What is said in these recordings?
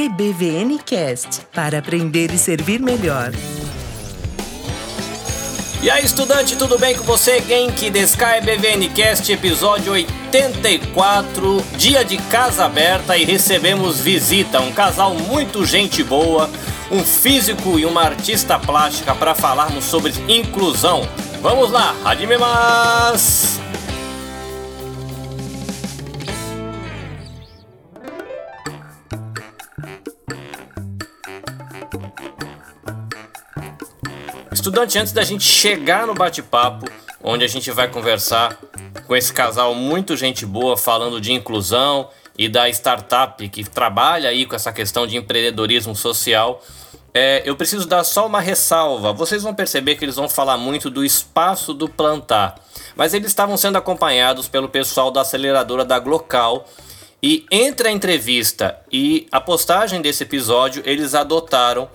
EBVN Cast para aprender e servir melhor. E aí, estudante, tudo bem com você? Genki Deskai BVN Cast, episódio 84, dia de casa aberta e recebemos visita, um casal muito gente boa, um físico e uma artista plástica para falarmos sobre inclusão. Vamos lá, Hadimemas! Estudante, antes da gente chegar no bate-papo, onde a gente vai conversar com esse casal muito gente boa falando de inclusão e da startup que trabalha aí com essa questão de empreendedorismo social, é, eu preciso dar só uma ressalva. Vocês vão perceber que eles vão falar muito do espaço do plantar, mas eles estavam sendo acompanhados pelo pessoal da aceleradora da Glocal. E entre a entrevista e a postagem desse episódio, eles adotaram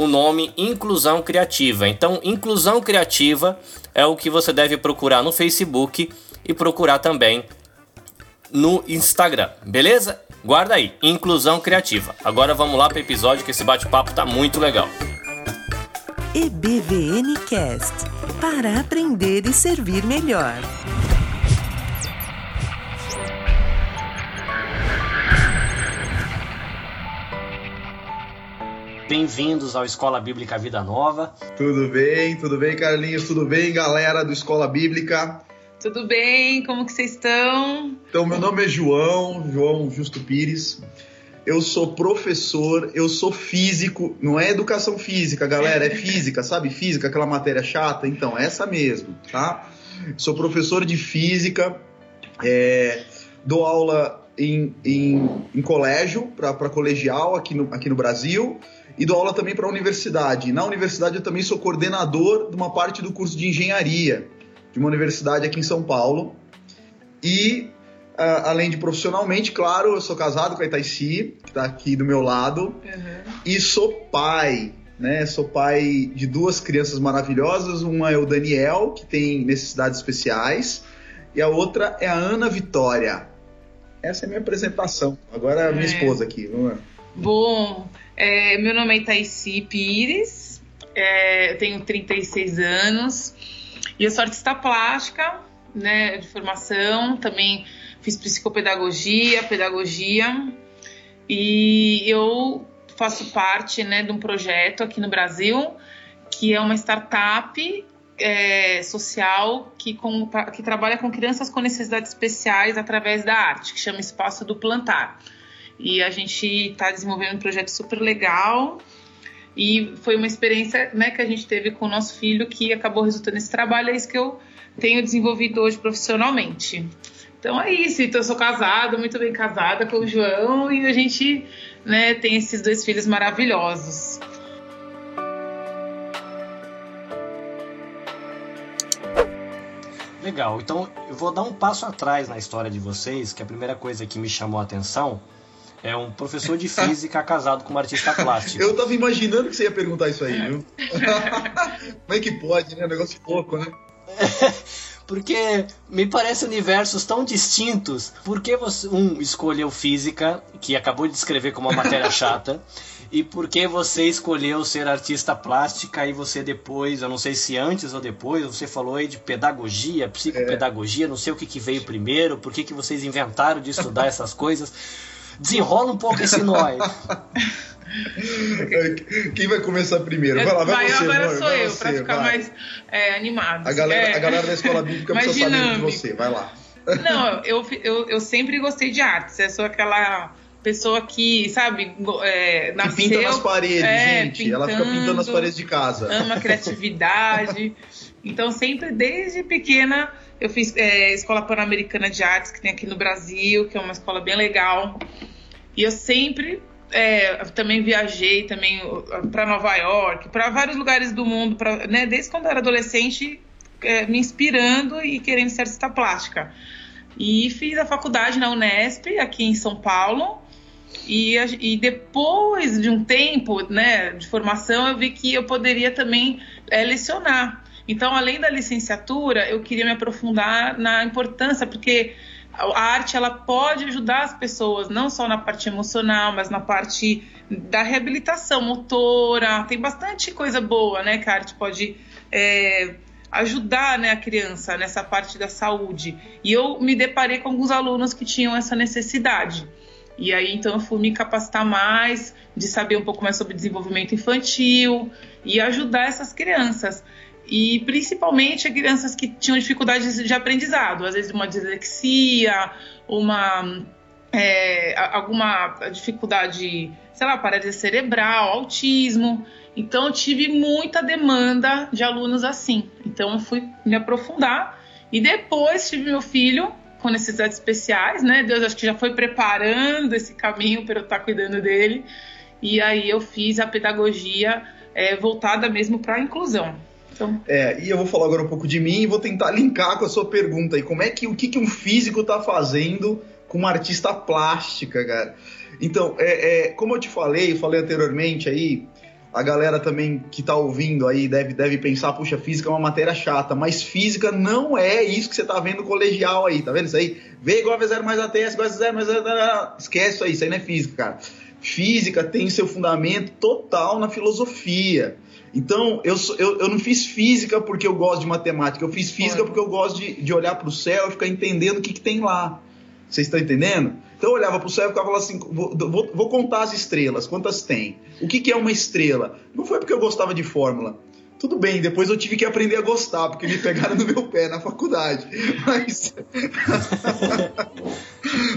o nome Inclusão Criativa. Então, Inclusão Criativa é o que você deve procurar no Facebook e procurar também no Instagram, beleza? Guarda aí, Inclusão Criativa. Agora vamos lá para o episódio que esse bate-papo tá muito legal. EBVN Cast para aprender e servir melhor. Bem-vindos ao Escola Bíblica Vida Nova. Tudo bem, tudo bem, Carlinhos? Tudo bem, galera do Escola Bíblica? Tudo bem? Como que vocês estão? Então, meu nome é João, João Justo Pires. Eu sou professor, eu sou físico, não é educação física, galera, é física, sabe? Física, aquela matéria chata? Então, essa mesmo, tá? Sou professor de física, é, dou aula em, em, em colégio, para colegial aqui no, aqui no Brasil e dou aula também para a universidade. Na universidade eu também sou coordenador de uma parte do curso de engenharia de uma universidade aqui em São Paulo. E uh, além de profissionalmente, claro, eu sou casado com a Itaici, que está aqui do meu lado, uhum. e sou pai. Né, sou pai de duas crianças maravilhosas. Uma é o Daniel, que tem necessidades especiais, e a outra é a Ana Vitória. Essa é a minha apresentação. Agora a minha é. esposa aqui. Vamos lá. Bom, é, meu nome é Itaici Pires, é, eu tenho 36 anos e eu sou artista plástica, né, de formação, também fiz psicopedagogia, pedagogia e eu faço parte, né, de um projeto aqui no Brasil que é uma startup é, social que, com, que trabalha com crianças com necessidades especiais através da arte, que chama Espaço do Plantar. E a gente está desenvolvendo um projeto super legal. E foi uma experiência né, que a gente teve com o nosso filho que acabou resultando nesse trabalho. É isso que eu tenho desenvolvido hoje profissionalmente. Então é isso. Então, eu sou casada, muito bem casada com o João. E a gente né, tem esses dois filhos maravilhosos. Legal, então eu vou dar um passo atrás na história de vocês, que a primeira coisa que me chamou a atenção é um professor de física casado com uma artista plástica. Eu tava imaginando que você ia perguntar isso aí, viu? Como é que pode, né? Negócio louco, né? Porque me parecem universos tão distintos. Por que você, um escolheu física, que acabou de descrever como uma matéria chata, e por que você escolheu ser artista plástica e você depois, eu não sei se antes ou depois, você falou aí de pedagogia, psicopedagogia, é. não sei o que, que veio primeiro, por que, que vocês inventaram de estudar essas coisas. Desenrola um pouco esse nó aí. Quem vai começar primeiro? Vai lá, vai, vai você. Agora sou eu, para ficar vai. mais é, animado. A galera, é. a galera da escola bíblica precisa dinâmico. saber de você. Vai lá. Não, eu, eu, eu sempre gostei de artes. Eu sou aquela pessoa que, sabe, é, nasceu... Que pinta nas paredes, é, gente. Pintando, Ela fica pintando nas paredes de casa. Ama criatividade. então, sempre, desde pequena, eu fiz é, Escola Pan-Americana de Artes, que tem aqui no Brasil, que é uma escola bem legal. E eu sempre é, também viajei também para Nova York, para vários lugares do mundo, pra, né, desde quando eu era adolescente, é, me inspirando e querendo ser artista plástica. E fiz a faculdade na Unesp, aqui em São Paulo. E, e depois de um tempo né, de formação, eu vi que eu poderia também é, lecionar. Então, além da licenciatura, eu queria me aprofundar na importância, porque a arte ela pode ajudar as pessoas não só na parte emocional, mas na parte da reabilitação motora. Tem bastante coisa boa, né, que a arte pode é, ajudar né, a criança nessa parte da saúde. E eu me deparei com alguns alunos que tinham essa necessidade. E aí então eu fui me capacitar mais, de saber um pouco mais sobre desenvolvimento infantil e ajudar essas crianças e principalmente crianças que tinham dificuldades de aprendizado, às vezes uma dislexia, uma é, alguma dificuldade, sei lá, paralisia cerebral, autismo. Então eu tive muita demanda de alunos assim. Então eu fui me aprofundar e depois tive meu filho com necessidades especiais, né? Deus acho que já foi preparando esse caminho para eu estar cuidando dele. E aí eu fiz a pedagogia é, voltada mesmo para a inclusão. Então... É, e eu vou falar agora um pouco de mim e vou tentar linkar com a sua pergunta aí. Como é que o que, que um físico está fazendo com uma artista plástica, cara? Então, é, é, como eu te falei, falei anteriormente aí, a galera também que está ouvindo aí deve, deve pensar, puxa, física é uma matéria chata, mas física não é isso que você está vendo colegial aí, tá vendo isso aí? V igual a V0 mais ATS igual a 0 mais a... Esquece isso aí, isso aí não é física, cara. Física tem seu fundamento total na filosofia. Então, eu, eu, eu não fiz física porque eu gosto de matemática, eu fiz física porque eu gosto de, de olhar para o céu e ficar entendendo o que, que tem lá. Vocês estão entendendo? Então eu olhava para o céu e ficava assim: vou, vou, vou, contar as estrelas, quantas tem? O que, que é uma estrela? Não foi porque eu gostava de fórmula. Tudo bem, depois eu tive que aprender a gostar, porque me pegaram no meu pé na faculdade. Mas.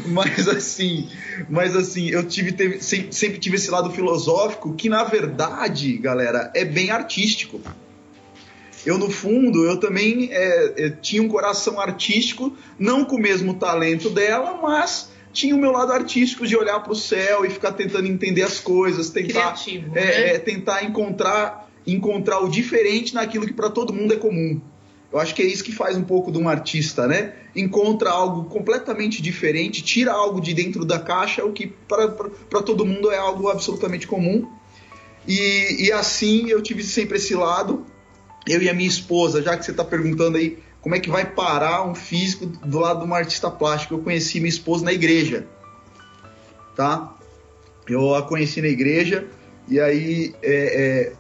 mas assim, mas assim, eu tive, teve, sempre, sempre tive esse lado filosófico que, na verdade, galera, é bem artístico. Eu, no fundo, eu também é, é, tinha um coração artístico, não com o mesmo talento dela, mas tinha o meu lado artístico de olhar para o céu e ficar tentando entender as coisas, tentar, Criativo, é, né? é, tentar encontrar encontrar o diferente naquilo que para todo mundo é comum. Eu acho que é isso que faz um pouco de um artista, né? Encontra algo completamente diferente, tira algo de dentro da caixa, o que para todo mundo é algo absolutamente comum. E, e assim eu tive sempre esse lado. Eu e a minha esposa, já que você está perguntando aí como é que vai parar um físico do lado de um artista plástico, eu conheci minha esposa na igreja, tá? Eu a conheci na igreja e aí é, é,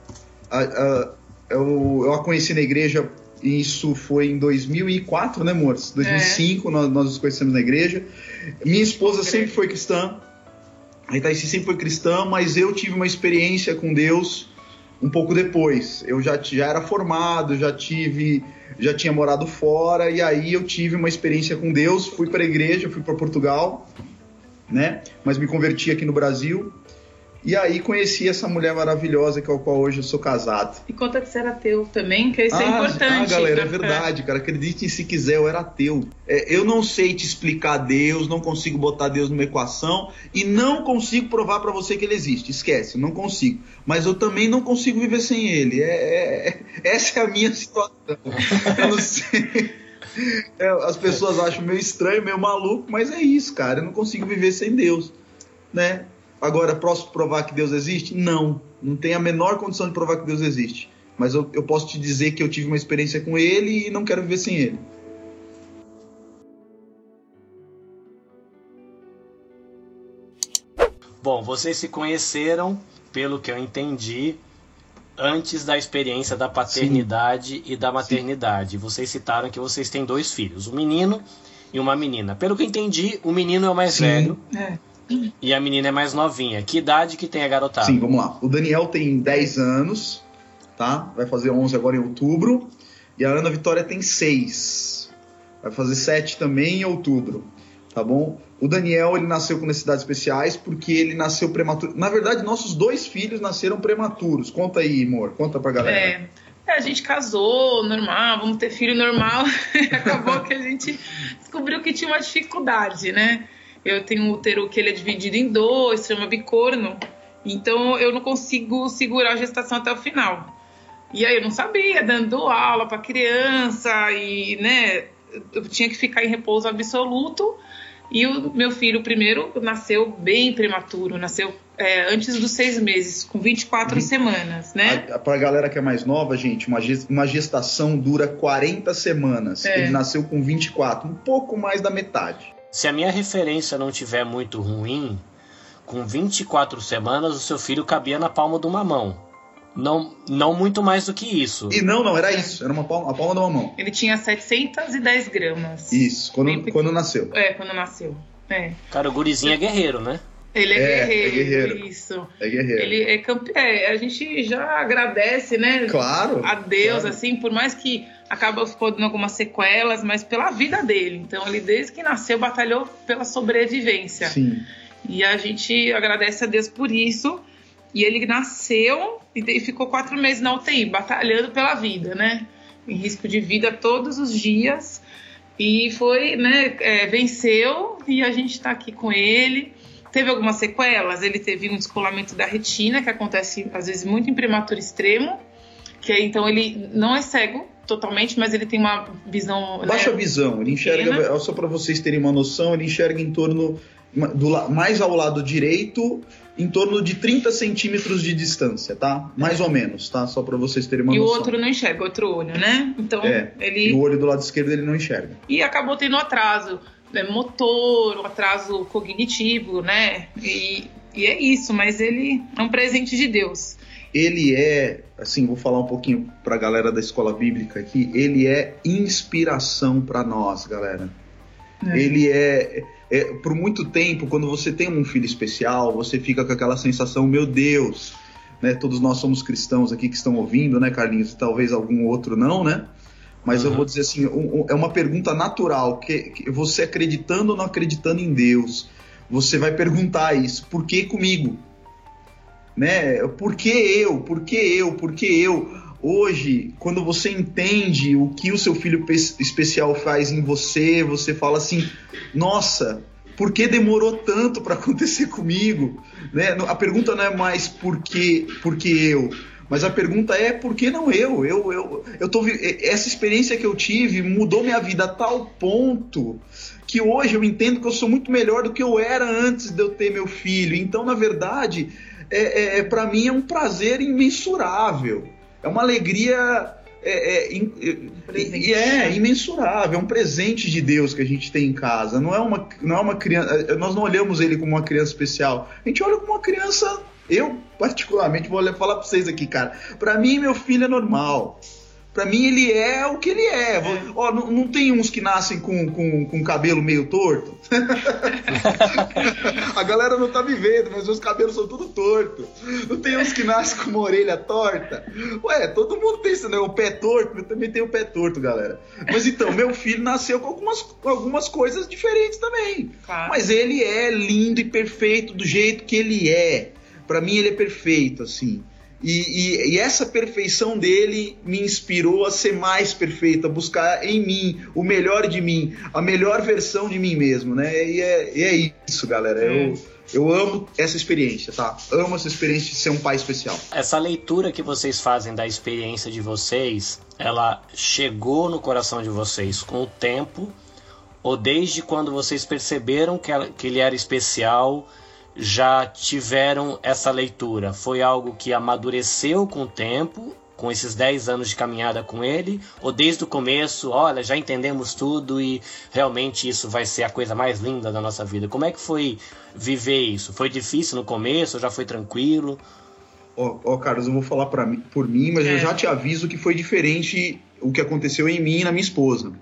a, a, eu, eu, a conheci na igreja, isso foi em 2004, né, amores? 2005 é. nós, nós nos conhecemos na igreja. Minha esposa sempre foi cristã, a Itaici sempre foi cristã, mas eu tive uma experiência com Deus um pouco depois. Eu já, já era formado, já tive, já tinha morado fora e aí eu tive uma experiência com Deus. Fui para a igreja, fui para Portugal, né? Mas me converti aqui no Brasil e aí conheci essa mulher maravilhosa com a qual hoje eu sou casado. E conta que você era ateu também, que isso é ah, é importante. Ah, galera, é verdade, cara. Acreditem se quiser, eu era ateu. É, eu não sei te explicar Deus, não consigo botar Deus numa equação e não consigo provar para você que ele existe. Esquece, não consigo. Mas eu também não consigo viver sem ele. É, é, é essa é a minha situação. Eu não sei. É, as pessoas acham meio estranho, meio maluco, mas é isso, cara. Eu não consigo viver sem Deus, né? Agora, posso provar que Deus existe? Não. Não tem a menor condição de provar que Deus existe. Mas eu, eu posso te dizer que eu tive uma experiência com ele e não quero viver sem ele. Bom, vocês se conheceram, pelo que eu entendi, antes da experiência da paternidade Sim. e da maternidade. Sim. Vocês citaram que vocês têm dois filhos, um menino e uma menina. Pelo que eu entendi, o menino é o mais Sim. velho. É. E a menina é mais novinha. Que idade que tem a garotada? Sim, vamos lá. O Daniel tem 10 anos, tá? Vai fazer 11 agora em outubro. E a Ana Vitória tem 6. Vai fazer 7 também em outubro, tá bom? O Daniel, ele nasceu com necessidades especiais porque ele nasceu prematuro. Na verdade, nossos dois filhos nasceram prematuros. Conta aí, amor. Conta pra galera. É. É, a gente casou, normal, vamos ter filho normal. Acabou que a gente descobriu que tinha uma dificuldade, né? Eu tenho um útero que ele é dividido em dois, chama bicorno, então eu não consigo segurar a gestação até o final. E aí eu não sabia, dando aula para criança e, né, eu tinha que ficar em repouso absoluto. E o meu filho primeiro nasceu bem prematuro, nasceu é, antes dos seis meses, com 24 uhum. semanas, né? Para a galera que é mais nova, gente, uma gestação dura 40 semanas. É. Ele nasceu com 24, um pouco mais da metade. Se a minha referência não tiver muito ruim, com 24 semanas o seu filho cabia na palma de uma mão. Não, não muito mais do que isso. E não, não, era isso. Era uma palma, a palma de uma mão. Ele tinha 710 gramas. Isso, quando, quando nasceu. É, quando nasceu. É. Cara, o gurizinho é guerreiro, né? Ele é, é, guerreiro, é guerreiro. Isso. É guerreiro. Ele é campeão. É, a gente já agradece, né? Claro. A Deus, claro. assim, por mais que acaba ficando algumas sequelas, mas pela vida dele. Então, ele desde que nasceu batalhou pela sobrevivência. Sim. E a gente agradece a Deus por isso. E ele nasceu e ficou quatro meses na UTI, batalhando pela vida, né? Em risco de vida todos os dias. E foi, né? É, venceu e a gente está aqui com ele. Teve algumas sequelas, ele teve um descolamento da retina, que acontece às vezes muito em prematuro extremo, que então ele não é cego totalmente, mas ele tem uma visão. Baixa né, visão, ele enxerga, só para vocês terem uma noção, ele enxerga em torno do, mais ao lado direito, em torno de 30 centímetros de distância, tá? Mais ou menos, tá? Só para vocês terem uma e noção. E o outro não enxerga, outro olho, né? Então, é, ele... E o olho do lado esquerdo ele não enxerga. E acabou tendo atraso né, motor, um atraso cognitivo, né? E, e é isso, mas ele é um presente de Deus. Ele é, assim, vou falar um pouquinho para a galera da escola bíblica aqui, ele é inspiração para nós, galera. É. Ele é, é, por muito tempo, quando você tem um filho especial, você fica com aquela sensação, meu Deus, né? Todos nós somos cristãos aqui que estão ouvindo, né, Carlinhos? E talvez algum outro não, né? Mas uhum. eu vou dizer assim, um, um, é uma pergunta natural, que, que, você acreditando ou não acreditando em Deus, você vai perguntar isso, por que comigo? Né? Por que eu? Por que eu? Por que eu? Hoje, quando você entende o que o seu filho especial faz em você, você fala assim, nossa, por que demorou tanto para acontecer comigo? Né? A pergunta não é mais por que, por que eu, mas a pergunta é por que não eu? Eu, eu, eu tô essa experiência que eu tive mudou minha vida a tal ponto que hoje eu entendo que eu sou muito melhor do que eu era antes de eu ter meu filho. Então, na verdade, é, é para mim é um prazer imensurável. É uma alegria é, é, é, é, imensurável, é um presente de Deus que a gente tem em casa. Não é uma, não é uma criança. Nós não olhamos ele como uma criança especial. A gente olha como uma criança eu, particularmente, vou falar pra vocês aqui, cara. Pra mim, meu filho é normal. Pra mim, ele é o que ele é. é. Ó, não, não, tem uns que nascem com, com, com cabelo meio torto? a galera não tá me vendo, mas meus cabelos são tudo torto. Não tem uns que nascem com uma orelha torta? Ué, todo mundo tem isso, né? O pé torto, eu também tenho o pé torto, galera. Mas então, meu filho nasceu com algumas, algumas coisas diferentes também. Claro. Mas ele é lindo e perfeito do jeito que ele é para mim ele é perfeito, assim. E, e, e, essa perfeição dele me inspirou a ser mais perfeito, a buscar em mim o melhor de mim, a melhor versão de mim mesmo, né? E é, e é isso, galera. Eu, eu amo essa experiência, tá? Amo essa experiência de ser um pai especial. Essa leitura que vocês fazem da experiência de vocês, ela chegou no coração de vocês com o tempo ou desde quando vocês perceberam que, ela, que ele era especial? Já tiveram essa leitura? Foi algo que amadureceu com o tempo, com esses 10 anos de caminhada com ele? Ou desde o começo, olha, já entendemos tudo e realmente isso vai ser a coisa mais linda da nossa vida? Como é que foi viver isso? Foi difícil no começo? Já foi tranquilo? Ó, oh, oh, Carlos, eu vou falar pra mim, por mim, mas é. eu já te aviso que foi diferente o que aconteceu em mim e na minha esposa.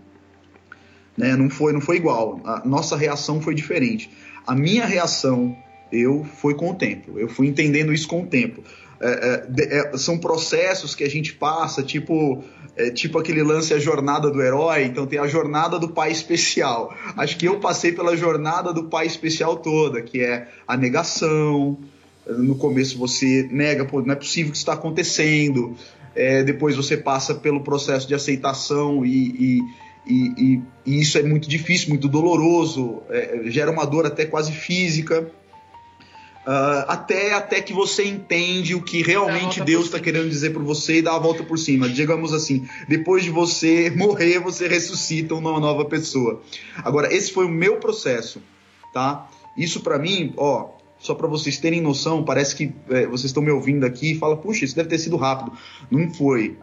Né? Não, foi, não foi igual. A nossa reação foi diferente. A minha reação eu fui com o tempo, eu fui entendendo isso com o tempo. É, é, é, são processos que a gente passa, tipo, é, tipo aquele lance a jornada do herói, então tem a jornada do pai especial. Acho que eu passei pela jornada do pai especial toda, que é a negação. No começo você nega, pô, não é possível que isso está acontecendo. É, depois você passa pelo processo de aceitação e, e e, e, e, isso é muito difícil, muito doloroso, é, gera uma dor até quase física. Uh, até, até que você entende o que realmente Deus está querendo dizer por você e dá a volta por cima. Digamos assim, depois de você morrer, você ressuscita uma nova pessoa. Agora, esse foi o meu processo, tá? Isso para mim, ó, só para vocês terem noção, parece que é, vocês estão me ouvindo aqui e fala, puxa, isso deve ter sido rápido. Não foi.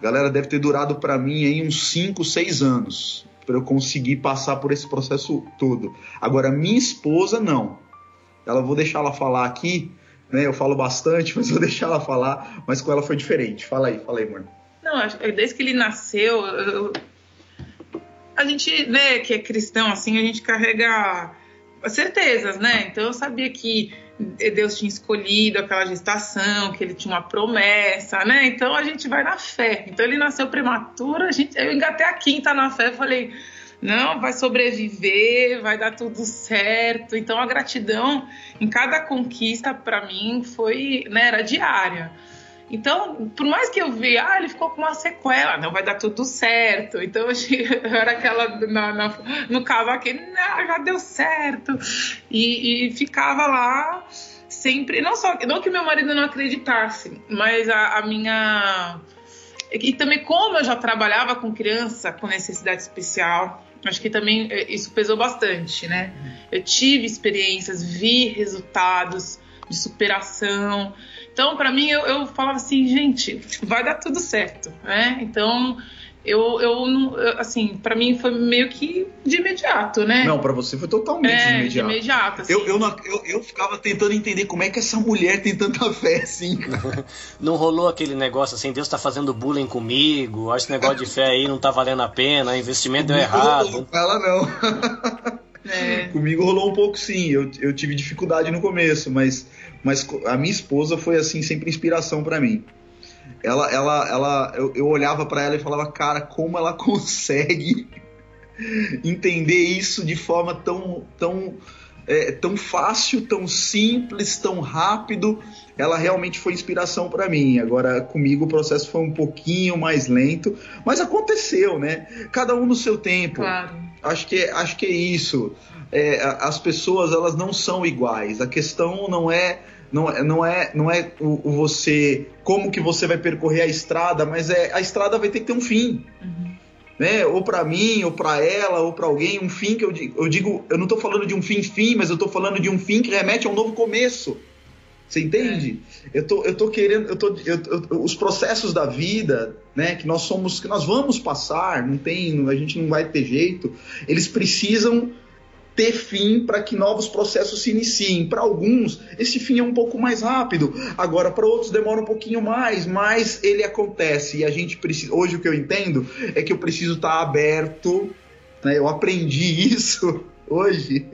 Galera, deve ter durado para mim aí uns 5, 6 anos. para eu conseguir passar por esse processo todo. Agora, minha esposa, não. Ela vou deixar ela falar aqui, né? Eu falo bastante, mas vou deixar ela falar. Mas com ela foi diferente. Fala aí, fala aí, amor. Não, desde que ele nasceu, eu, a gente, né, que é cristão, assim, a gente carrega certezas, né? Então eu sabia que Deus tinha escolhido aquela gestação, que ele tinha uma promessa, né? Então a gente vai na fé. Então ele nasceu prematuro, a gente, eu engatei a quinta na fé, falei, não, vai sobreviver, vai dar tudo certo. Então a gratidão em cada conquista para mim foi, né, era diária. Então, por mais que eu vi, ah, ele ficou com uma sequela, não vai dar tudo certo. Então, eu era aquela na, na, no cavaco, não, já deu certo. E, e, ficava lá sempre, não só, não que meu marido não acreditasse, mas a, a minha. E também, como eu já trabalhava com criança com necessidade especial, acho que também é, isso pesou bastante, né? Eu tive experiências, vi resultados de superação. Então, para mim, eu, eu falava assim, gente, vai dar tudo certo, né? Então, eu, eu não, assim, para mim foi meio que de imediato, né? Não, para você foi totalmente é, de imediato. De imediato assim. eu, eu, não, eu, eu, ficava tentando entender como é que essa mulher tem tanta fé assim. não rolou aquele negócio assim, Deus tá fazendo bullying comigo, acho que esse negócio de fé aí não tá valendo a pena, o investimento deu errado. Ela não. É. Comigo rolou um pouco sim, eu, eu tive dificuldade no começo, mas mas a minha esposa foi assim sempre inspiração para mim. Ela, ela, ela, eu, eu olhava para ela e falava, cara, como ela consegue entender isso de forma tão, tão, é, tão fácil, tão simples, tão rápido. Ela realmente foi inspiração para mim. Agora, comigo o processo foi um pouquinho mais lento, mas aconteceu, né? Cada um no seu tempo. Claro. Acho que, acho que é isso. É, as pessoas elas não são iguais. A questão não é não, não é, não é o, o, você como que você vai percorrer a estrada, mas é a estrada vai ter que ter um fim. Uhum. Né? Ou para mim, ou para ela, ou para alguém, um fim que eu digo, eu digo, eu não estou falando de um fim fim, mas eu estou falando de um fim que remete a um novo começo. Você entende? É. Eu, tô, eu tô querendo, eu tô, eu, eu, os processos da vida, né, que nós somos, que nós vamos passar, não tem, a gente não vai ter jeito. Eles precisam ter fim para que novos processos se iniciem. Para alguns, esse fim é um pouco mais rápido. Agora, para outros demora um pouquinho mais, mas ele acontece e a gente precisa. Hoje o que eu entendo é que eu preciso estar tá aberto. Né? Eu aprendi isso hoje.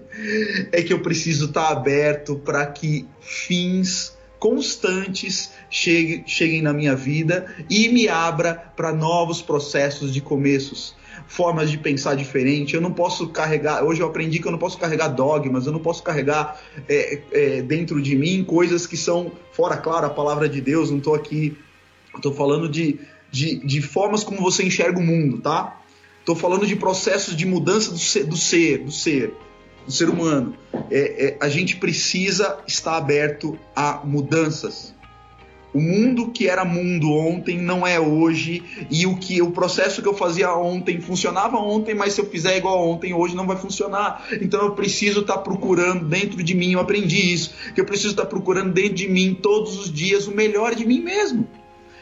É que eu preciso estar tá aberto para que fins constantes cheguem, cheguem na minha vida e me abra para novos processos de começos formas de pensar diferente. Eu não posso carregar. Hoje eu aprendi que eu não posso carregar dogmas, eu não posso carregar é, é, dentro de mim coisas que são fora, claro, a palavra de Deus. Não estou aqui. Estou falando de, de, de, formas como você enxerga o mundo, tá? Estou falando de processos de mudança do ser, do ser, do ser, do ser humano. É, é a gente precisa estar aberto a mudanças. O mundo que era mundo ontem não é hoje e o que o processo que eu fazia ontem funcionava ontem, mas se eu fizer igual ontem hoje não vai funcionar. Então eu preciso estar tá procurando dentro de mim, eu aprendi isso, que eu preciso estar tá procurando dentro de mim todos os dias o melhor de mim mesmo.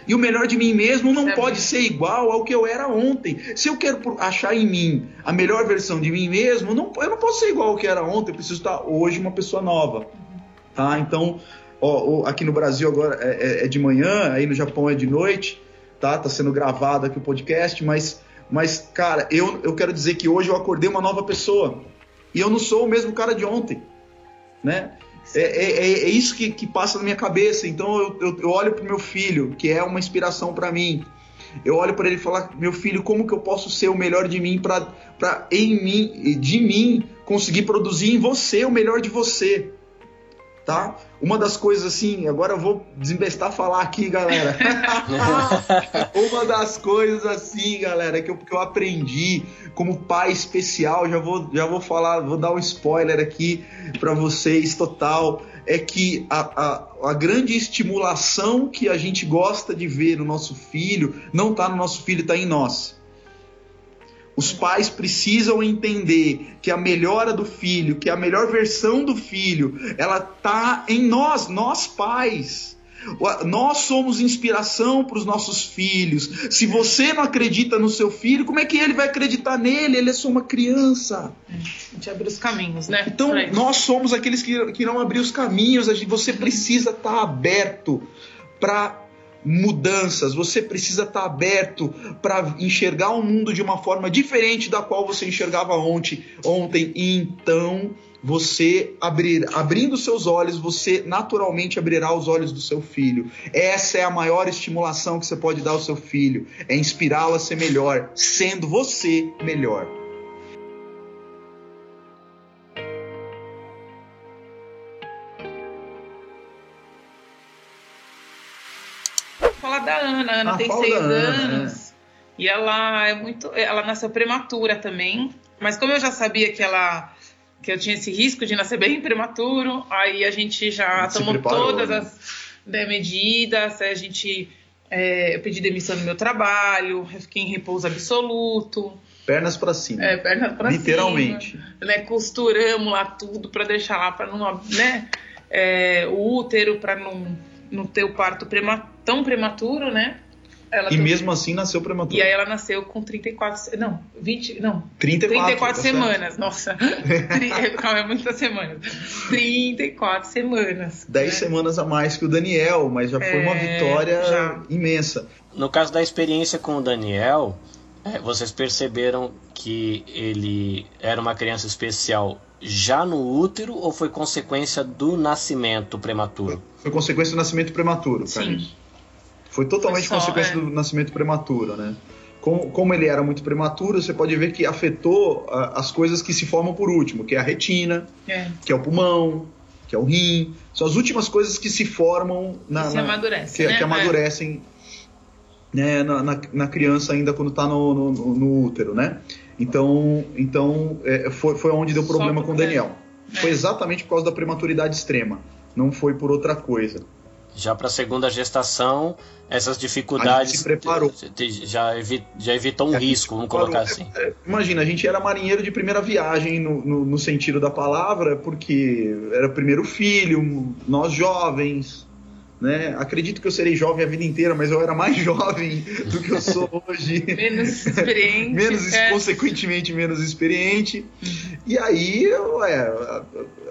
E o melhor de mim mesmo não é pode ser igual ao que eu era ontem. Se eu quero achar em mim a melhor versão de mim mesmo, não, eu não posso ser igual ao que era ontem, eu preciso estar hoje uma pessoa nova. Tá? Então, Aqui no Brasil agora é, é, é, de manhã, aí no Japão é de noite, tá? Tá sendo gravado aqui o podcast, mas, mas cara, eu, eu quero dizer que hoje eu acordei uma nova pessoa. E eu não sou o mesmo cara de ontem, né? É, é, é, é isso que, que, passa na minha cabeça. Então eu, eu, eu olho pro meu filho, que é uma inspiração para mim. Eu olho para ele e falo, meu filho, como que eu posso ser o melhor de mim para em mim, de mim, conseguir produzir em você o melhor de você? Tá? Uma das coisas assim, agora eu vou desembestar falar aqui, galera. Uma das coisas assim, galera, que eu, que eu aprendi como pai especial, já vou, já vou falar, vou dar um spoiler aqui para vocês total, é que a, a, a grande estimulação que a gente gosta de ver no nosso filho não está no nosso filho, está em nós. Os pais precisam entender que a melhora do filho, que a melhor versão do filho, ela tá em nós, nós pais. Nós somos inspiração para os nossos filhos. Se você não acredita no seu filho, como é que ele vai acreditar nele? Ele é só uma criança. A gente abre os caminhos, né? Então, nós somos aqueles que, que irão abrir os caminhos. Você precisa estar aberto para mudanças, você precisa estar aberto para enxergar o mundo de uma forma diferente da qual você enxergava ontem. ontem. E então você abrir, abrindo seus olhos, você naturalmente abrirá os olhos do seu filho. Essa é a maior estimulação que você pode dar ao seu filho, é inspirá-lo a ser melhor, sendo você melhor. Ana. A Ana ah, tem seis Ana, anos. É. E ela é muito. Ela nasceu prematura também. Mas como eu já sabia que ela. que eu tinha esse risco de nascer bem prematuro, aí a gente já a gente tomou todas né? as né, medidas, a gente. É, eu pedi demissão no meu trabalho, eu fiquei em repouso absoluto. Pernas para cima. É, pernas para cima. Literalmente. Né, costuramos lá tudo para deixar lá para não, né, é, o útero para não não ter o parto prema, tão prematuro, né? Ela e mesmo assim nasceu prematuro. E aí ela nasceu com 34, não, 20, não, 34, 34 tá semanas, certo. nossa. Calma, é muitas semanas. 34 semanas. 10 né? semanas a mais que o Daniel, mas já foi uma é, vitória já. imensa. No caso da experiência com o Daniel, é, vocês perceberam que ele era uma criança especial já no útero ou foi consequência do nascimento prematuro? Foi consequência do nascimento prematuro, Carlinhos. Foi totalmente foi só, consequência é. do nascimento prematuro, né? Como, como, ele era muito prematuro, você pode ver que afetou uh, as coisas que se formam por último, que é a retina, é. que é o pulmão, que é o rim. São as últimas coisas que se formam na. Que, se amadurecem, que, né? que amadurecem né, na, na, na, criança ainda quando está no, no, no, útero, né? Então, então é, foi, foi onde deu problema com o Daniel. É. Foi exatamente por causa da prematuridade extrema, não foi por outra coisa. Já para a segunda gestação, essas dificuldades se preparou. já, evi, já evitou um risco, vamos colocar assim. É, imagina, a gente era marinheiro de primeira viagem no, no, no sentido da palavra, porque era o primeiro filho, nós jovens, né? Acredito que eu serei jovem a vida inteira, mas eu era mais jovem do que eu sou hoje. menos experiente. menos, é. Consequentemente, menos experiente. E aí, ué,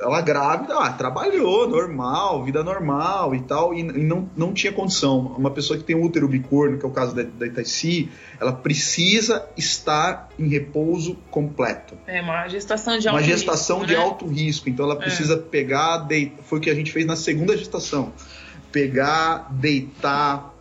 ela grávida, ah, trabalhou, normal, vida normal e tal, e, e, não, não tinha condição. Uma pessoa que tem útero bicorno, que é o caso da, da Itaici, ela precisa estar em repouso completo. É uma gestação de alto risco. Uma gestação risco, de né? alto risco. Então ela é. precisa é. pegar, de... foi o que a gente fez na segunda gestação pegar, deitar,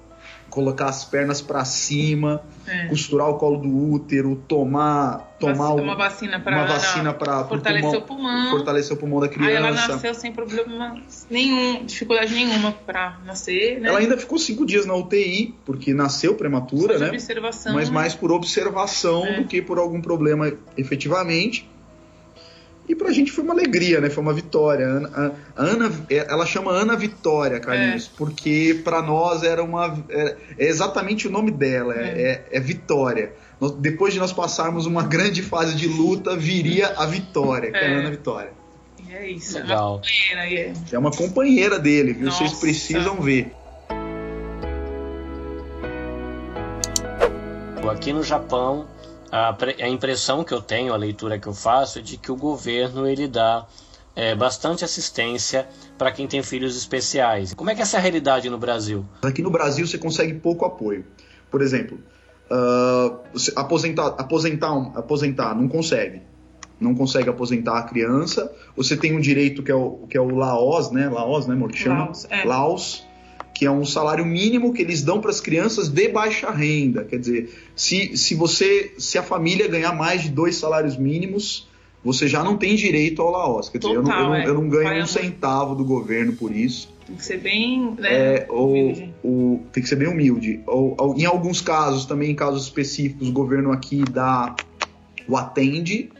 colocar as pernas para cima, é. costurar o colo do útero, tomar tomar uma vacina para uma vacina para fortalecer o pulmão, fortalecer o pulmão da criança. Aí ela nasceu sem problema nenhum, dificuldade nenhuma para nascer, né? Ela ainda ficou cinco dias na UTI porque nasceu prematura, né? Observação, Mas mais por observação é. do que por algum problema efetivamente. E pra gente foi uma alegria, né? Foi uma vitória. A Ana, ela chama Ana Vitória, Carlinhos, é. porque para nós era uma. É, é, exatamente o nome dela, é, é, é Vitória. depois de nós passarmos uma grande fase de luta, viria a vitória, que é, a é. Ana Vitória. É isso, Legal. é uma companheira. É uma companheira dele, viu? Nossa. Vocês precisam ver. Aqui no Japão, a, a impressão que eu tenho, a leitura que eu faço, é de que o governo ele dá é, bastante assistência para quem tem filhos especiais. Como é que é essa realidade no Brasil? Aqui no Brasil você consegue pouco apoio. Por exemplo, uh, aposentar, aposentar, aposentar, não consegue. Não consegue aposentar a criança. Você tem um direito que é o, que é o LAOS, né? LAOS, né, amor? Que chama? Laos, é. Laos que é um salário mínimo que eles dão para as crianças de baixa renda. Quer dizer, se, se você, se a família ganhar mais de dois salários mínimos, você já não tem direito ao Laos. Quer dizer, Total, eu, não, eu, não, eu não ganho Vai um centavo do governo por isso. Tem que ser bem né, é, ou, ou, tem que ser bem humilde. Ou, ou, em alguns casos, também em casos específicos, o governo aqui dá o atende,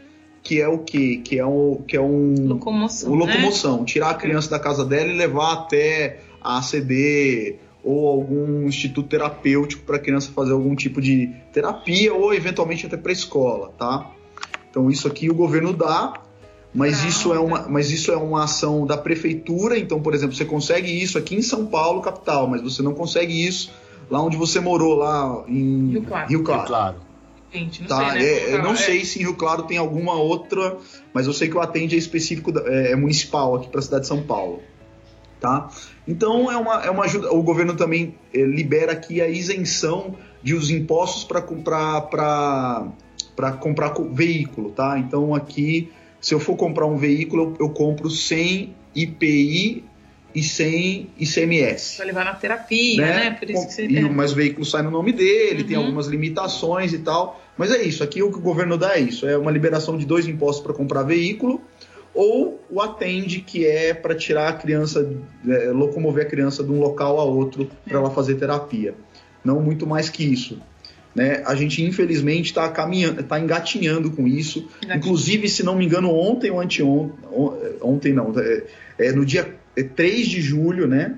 que é o quê? Que é, o, que é um. Locomoção. O locomoção. Né? Tirar a criança da casa dela e levar até a ACD ou algum instituto terapêutico para a criança fazer algum tipo de terapia ou eventualmente até para a escola, tá? Então isso aqui o governo dá, mas isso é uma, mas isso é uma ação da prefeitura. Então, por exemplo, você consegue isso aqui em São Paulo, capital, mas você não consegue isso lá onde você morou, lá em Rio Claro. Rio Claro. Claro. Gente, não Tá, sei, né? é, eu não É. sei se em Rio Claro tem alguma outra, mas eu sei que o Atende é específico, da- é, é municipal aqui para a cidade de São Paulo. Tá? Então é uma, é uma ajuda. O governo também eh, libera aqui a isenção de os impostos para comprar para comprar co- veículo, tá? Então aqui, se eu for comprar um veículo, eu, eu compro sem IPI e sem ICMS Vai levar na terapia, né? Por isso que você. e, mas o veículo sai no nome dele, tem Uhum. algumas limitações e tal. Mas é isso, aqui o que o governo dá é isso: é uma liberação de dois impostos para comprar veículo, ou o atende, que é para tirar a criança, é, locomover a criança de um local a outro para ela fazer terapia. Não muito mais que isso. Né? A gente, infelizmente, está caminhando, está engatinhando com isso. Engatinhando. Inclusive, se não me engano, ontem ou anteontem, on- ontem não, é, é no dia é, 3 de julho, né?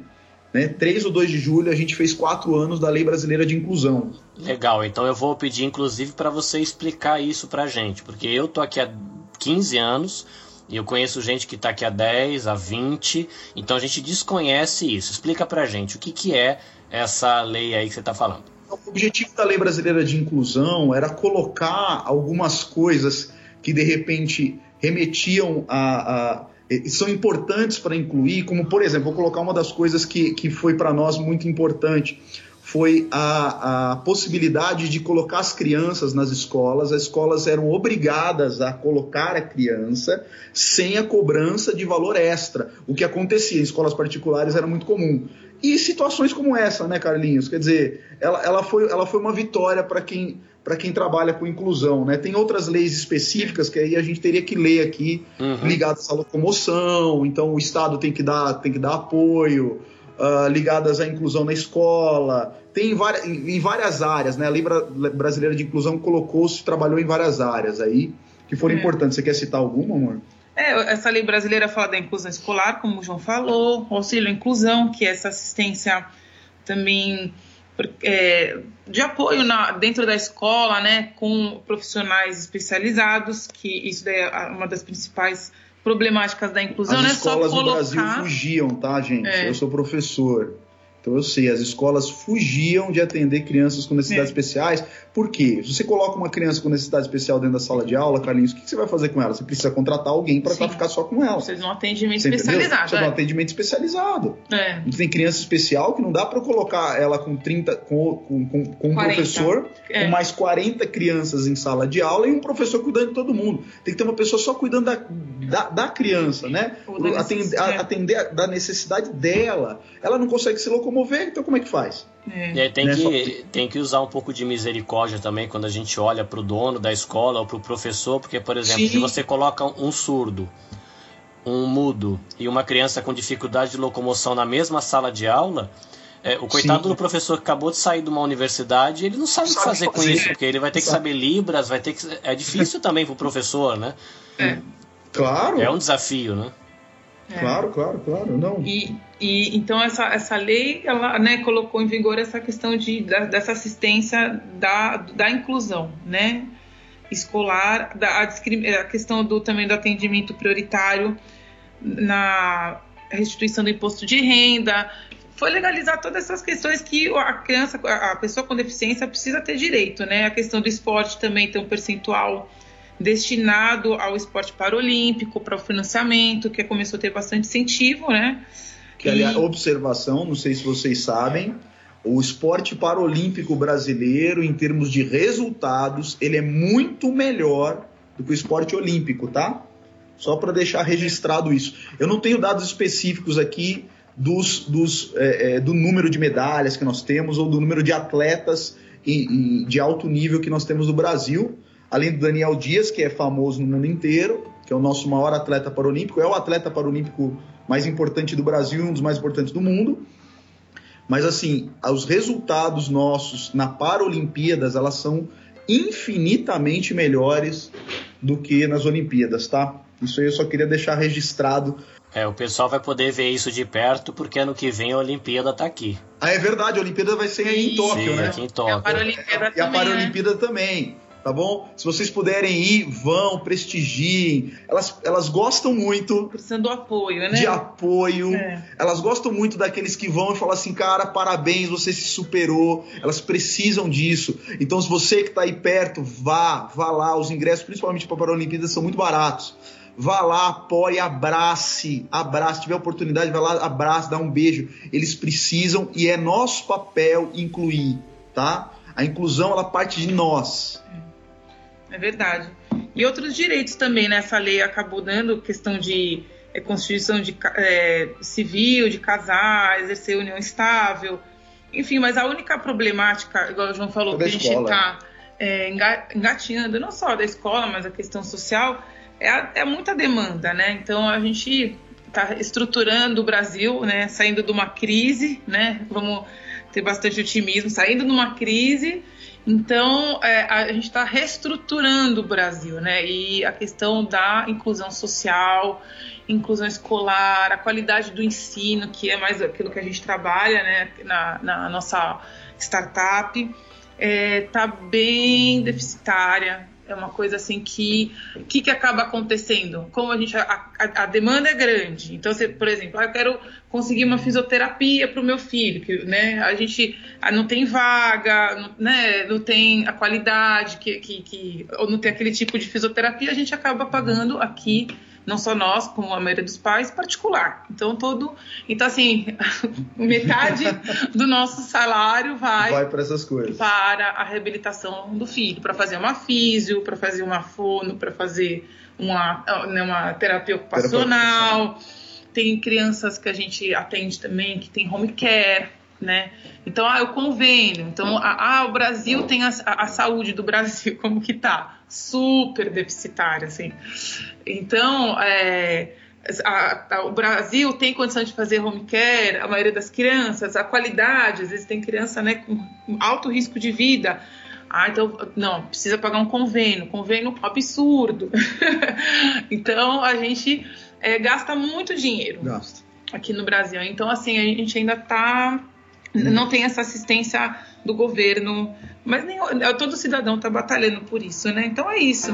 né? 3 ou 2 de julho, a gente fez quatro anos da Lei Brasileira de Inclusão. Legal, então eu vou pedir inclusive para você explicar isso pra gente, porque eu tô aqui há 15 anos e eu conheço gente que tá aqui há 10, há 20, então a gente desconhece isso. Explica pra gente o que, que é essa lei aí que você tá falando. O objetivo da Lei Brasileira de Inclusão era colocar algumas coisas que de repente remetiam a. a- são importantes para incluir, como por exemplo, vou colocar uma das coisas que, que foi para nós muito importante. Foi a, a possibilidade de colocar as crianças nas escolas. As escolas eram obrigadas a colocar a criança sem a cobrança de valor extra. O que acontecia em escolas particulares era muito comum. E situações como essa, né, Carlinhos? Quer dizer, ela, ela, foi, ela foi uma vitória para quem, para quem trabalha com inclusão. Né? Tem outras leis específicas que aí a gente teria que ler aqui, Uhum. ligadas à locomoção, então o Estado tem que dar, tem que dar apoio, ah, ligadas à inclusão na escola. Tem em várias, em em várias áreas, né? A Lei Bra- Brasileira de Inclusão colocou-se, trabalhou em várias áreas aí, que foram É. importantes. Você quer citar alguma, amor? É, essa lei brasileira fala da inclusão escolar, como o João falou, auxílio à inclusão, que é essa assistência também é, de apoio na- dentro da escola, né, com profissionais especializados, que isso daí é uma das principais problemáticas da inclusão, As não é só escolas colocar... Brasil fugiam, tá, gente? É. Eu sou professor. Então eu sei, as escolas fugiam de atender crianças com necessidades É. especiais. Por quê? Se você coloca uma criança com necessidade especial dentro da sala de aula, Carlinhos, o que você vai fazer com ela? Você precisa contratar alguém para ficar só com ela. Vocês não atendimento Você especializado. Você tem um é. atendimento especializado. É. Tem criança especial que não dá para colocar ela com 30, com, com, com, com um 40. professor, É. com mais 40 crianças em sala de aula e um professor cuidando de todo mundo. Tem que ter uma pessoa só cuidando da, da, da criança, né? Da Atender, atender da necessidade dela. Ela não consegue se locomover, então como é que faz? É. E aí tem, Né, que, tem que usar um pouco de misericórdia também quando a gente olha para o dono da escola ou para o professor, porque, por exemplo, Sim. se você coloca um surdo, um mudo e uma criança com dificuldade de locomoção na mesma sala de aula, é, o coitado Sim. do professor que acabou de sair de uma universidade, ele não sabe o que Sabe fazer com fazer. isso, porque ele vai ter que Sabe. saber Libras, vai ter que. É difícil também para o professor, né? É. Claro, É um desafio, né? É. claro, claro, claro. Não. E, e então essa, essa lei ela né, colocou em vigor essa questão de, da- dessa assistência da, da inclusão né, escolar, da, a, a questão do, também do atendimento prioritário na restituição do imposto de renda. Foi legalizar todas essas questões que a criança, a pessoa com deficiência precisa ter direito, né? A questão do esporte também tem um percentual destinado ao esporte paralímpico, para o financiamento, que começou a ter bastante incentivo, né? Que, aliás, E- observação, não sei se vocês sabem, o esporte paralímpico brasileiro, em termos de resultados, ele é muito melhor do que o esporte olímpico, tá? Só para deixar registrado isso. Eu não tenho dados específicos aqui dos, dos, é, é, do número de medalhas que nós temos ou do número de atletas e- e de alto nível que nós temos no Brasil, além do Daniel Dias, que é famoso no mundo inteiro, que é o nosso maior atleta paralímpico, é o atleta paralímpico mais importante do Brasil e um dos mais importantes do mundo. Mas assim, os resultados nossos na Paralimpíadas, elas são infinitamente melhores do que nas Olimpíadas, tá? Isso aí eu só queria deixar registrado. É, o pessoal vai poder ver isso de perto, porque ano que vem a Olimpíada tá aqui. Ah, é verdade, a Olimpíada vai ser aí em Tóquio, Sim, né? aqui em E a Tóquio. Paralimpíada E a também, né? Paralimpíada também. Tá bom? Se vocês puderem ir, vão, prestigiem. Elas, elas gostam muito. Precisando do apoio, né? De apoio. É. Elas gostam muito daqueles que vão e falam assim, cara, parabéns, você se superou. Elas precisam disso. Então, se você que está aí perto, vá, vá lá. Os ingressos, principalmente para a Paralimpíada, são muito baratos. Vá lá, apoie, abrace, abrace. Se tiver oportunidade, vai lá, abrace, dá um beijo. Eles precisam e é nosso papel incluir, tá? A inclusão, ela parte de nós. É verdade. E outros direitos também, né? Essa lei acabou dando questão de é, constituição de, é, civil, de casar, exercer união estável. Enfim, mas a única problemática, igual o João falou, Toda que a gente está é, engatinhando, não só da escola, mas a questão social, é, a, é muita demanda, né? Então a gente está estruturando o Brasil, né? Saindo de uma crise, né? Vamos ter bastante otimismo, saindo de uma crise. Então, é, a gente está reestruturando o Brasil, né? E a questão da inclusão social, inclusão escolar, a qualidade do ensino, que é mais aquilo que a gente trabalha, né? Na, na nossa startup, está é, tá bem deficitária é uma coisa assim que que, que acaba acontecendo? Como a gente a, a, demanda é grande, então você, por exemplo, ah, eu quero conseguir uma fisioterapia para o meu filho, que, né? A gente ah, não tem vaga, não, né? Não tem a qualidade que, que, que ou não tem aquele tipo de fisioterapia, a gente acaba pagando aqui não só nós, como a maioria dos pais, particular. Então todo, então assim, metade do nosso salário vai vai para essas coisas. Para a reabilitação do filho, para fazer uma físio, para fazer uma fono, para fazer uma, né, uma terapia ocupacional. Tem crianças que a gente atende também que tem home care, né? Então, ah, o convênio. Então, ah, o Brasil tem a, a, a, saúde do Brasil, como que tá? Super deficitária, assim. Então, é, a, o Brasil tem condição de fazer home care, a maioria das crianças, a qualidade, às vezes tem criança né, com alto risco de vida. Ah, então, não, precisa pagar um convênio, convênio absurdo. então, a gente é, gasta muito dinheiro. Gasta. Aqui no Brasil. Então, assim, a gente ainda está não tem essa assistência do governo, mas nem, todo cidadão está batalhando por isso, né? Então é isso.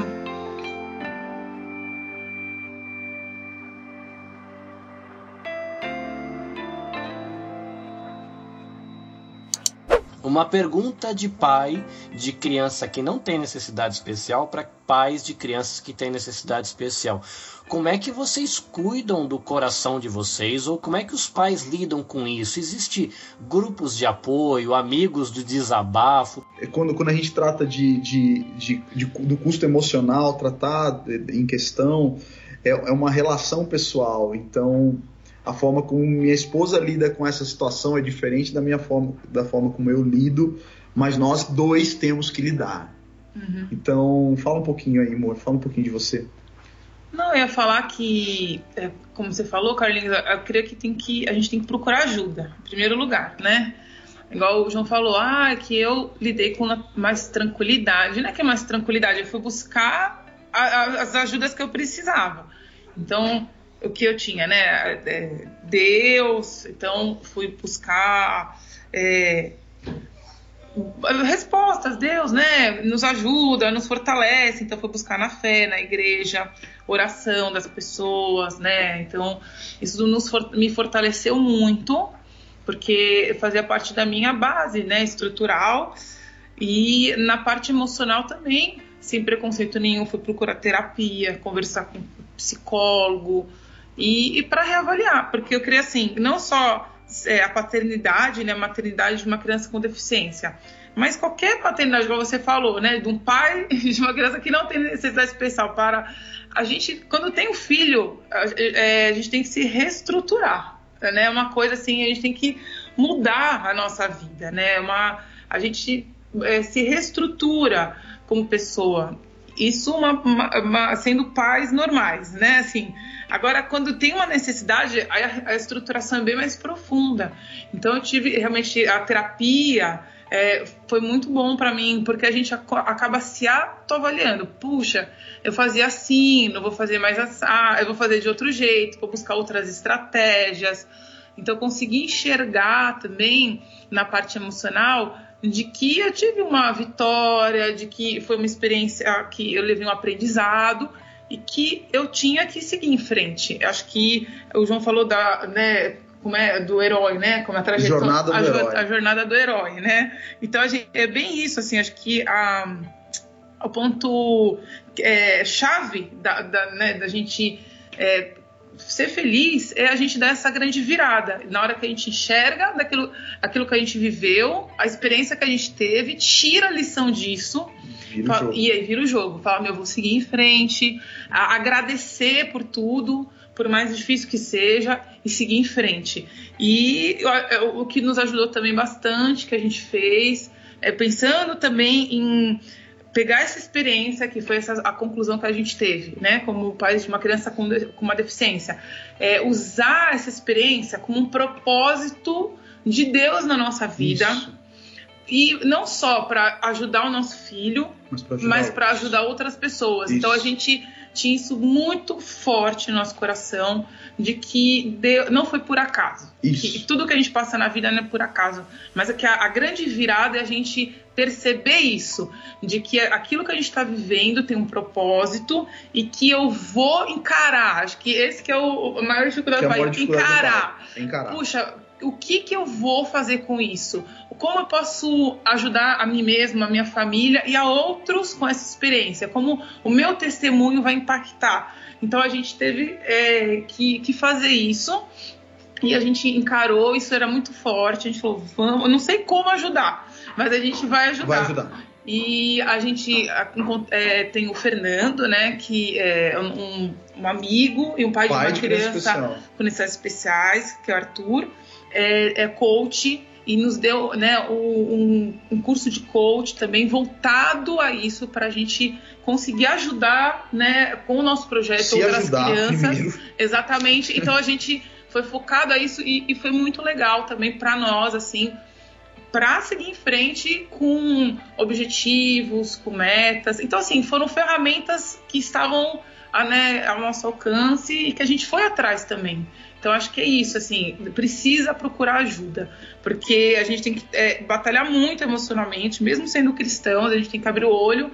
Uma pergunta de pai de criança que não tem necessidade especial para pais de crianças que têm necessidade especial. Como é que vocês cuidam do coração de vocês ou como é que os pais lidam com isso? Existe grupos de apoio, amigos do desabafo? É quando, quando a gente trata de, de, de, de do custo emocional, tratar em questão, é, é uma relação pessoal. Então, a forma como minha esposa lida com essa situação é diferente da minha forma, da forma como eu lido, mas nós dois temos que lidar. Uhum. Então, fala um pouquinho aí, amor, fala um pouquinho de você. Não, eu ia falar que, é, como você falou, Carlinhos, eu creio que, tem que a gente tem que procurar ajuda, em primeiro lugar, né? Igual o João falou, ah, que eu lidei com mais tranquilidade. Não é que é mais tranquilidade, eu fui buscar a, a, as ajudas que eu precisava. Então, o que eu tinha, né? É, Deus, então fui buscar é, respostas, Deus, né? Nos ajuda, nos fortalece, então fui buscar na fé, na igreja, oração das pessoas, né? Então isso nos, me fortaleceu muito, porque fazia parte da minha base, né? Estrutural e na parte emocional também, sem preconceito nenhum, fui procurar terapia, conversar com psicólogo, e, e para reavaliar, porque eu creio assim, não só é, a paternidade, né, a maternidade de uma criança com deficiência, mas qualquer paternidade, como você falou, né, de um pai de uma criança que não tem necessidade especial para a gente, quando tem um filho, a, é, a gente tem que se reestruturar, né, é uma coisa assim, a gente tem que mudar a nossa vida, né, uma, a gente é, se reestrutura como pessoa isso uma, uma, uma, sendo pais normais, né? Assim, agora quando tem uma necessidade, a, a estruturação é bem mais profunda. Então eu tive realmente a terapia é, foi muito bom para mim porque a gente ac acaba se autoavaliando. Puxa, eu fazia assim, não vou fazer mais assim, eu vou fazer de outro jeito, vou buscar outras estratégias. Então, conseguir enxergar também na parte emocional de que eu tive uma vitória, de que foi uma experiência que eu levei um aprendizado e que eu tinha que seguir em frente. Acho que o João falou da, né, como é do herói, né? Como a trajetória, jornada do a, herói. a jornada do herói, né? Então a gente, é bem isso, assim. Acho que a, o ponto é, chave da, da, né, da gente é, ser feliz é a gente dar essa grande virada. Na hora que a gente enxerga daquilo aquilo que a gente viveu, a experiência que a gente teve, tira a lição disso fala, e aí vira o jogo. Fala, meu, vou seguir em frente, a, agradecer por tudo, por mais difícil que seja, e seguir em frente. E o, o que nos ajudou também bastante, que a gente fez, é pensando também em pegar essa experiência, que foi essa, a conclusão que a gente teve, né, como pai de uma criança com, com uma deficiência, é, usar essa experiência como um propósito de Deus na nossa vida. Isso. E não só para ajudar o nosso filho, mas para ajudar, ajudar, outras pessoas. Isso. Então a gente tinha isso muito forte no nosso coração de que Deus, não foi por acaso. Isso. Que tudo que a gente passa na vida não é por acaso, mas é que a, a grande virada é a gente perceber isso, de que aquilo que a gente está vivendo tem um propósito e que eu vou encarar. Acho que esse que é o, a maior dificuldade do pai, encarar. Encarar. Puxa, o que, que eu vou fazer com isso? Como eu posso ajudar a mim mesma, a minha família e a outros com essa experiência? Como o meu testemunho vai impactar? Então a gente teve é, que, que fazer isso e a gente encarou, isso era muito forte. A gente falou, vamos, eu não sei como ajudar, mas a gente vai ajudar. Vai ajudar. E a gente é, tem o Fernando, né, que é um, um amigo e um pai, pai de uma criança com necessidades especiais, que é o Arthur é, é coach e nos deu né, um, um, curso de coach também voltado a isso para a gente conseguir ajudar né, com o nosso projeto Se outras crianças. Primeiro. Exatamente. Então a gente foi focado a isso e, e foi muito legal também para nós, assim, para seguir em frente com objetivos, com metas. Então, assim, foram ferramentas que estavam a, né, ao nosso alcance e que a gente foi atrás também. Então acho que é isso, assim, precisa procurar ajuda, porque a gente tem que é, batalhar muito emocionalmente, mesmo sendo cristãos, a gente tem que abrir o olho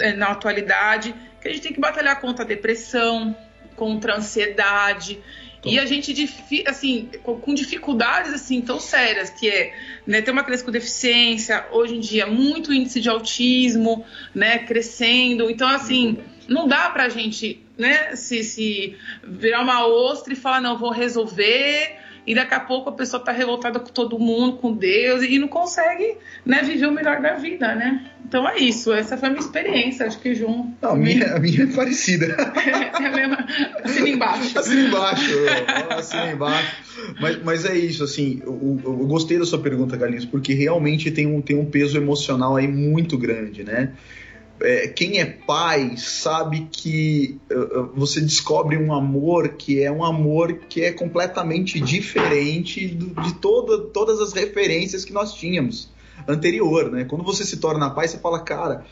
é, na atualidade, que a gente tem que batalhar contra a depressão, contra a ansiedade. E a gente, assim, com dificuldades assim tão sérias, que é né, ter uma criança com deficiência, hoje em dia, muito índice de autismo, né, crescendo. Então, assim, não dá pra gente né, se, se virar uma ostra e falar, não, vou resolver, e daqui a pouco a pessoa está revoltada com todo mundo, com Deus, e não consegue né, viver o melhor da vida, né? Então é isso, essa foi a minha experiência, acho que João. Não, a minha, a minha é parecida. é a mesma, assina embaixo. Assina embaixo, assina embaixo. Mas, mas é isso, assim, eu, eu, gostei da sua pergunta, Galinhos, porque realmente tem um, tem um peso emocional aí muito grande, né? É, quem é pai sabe que uh, você descobre um amor que é um amor que é completamente diferente do, de toda, todas as referências que nós tínhamos anterior, né? Quando você se torna pai, você fala, cara,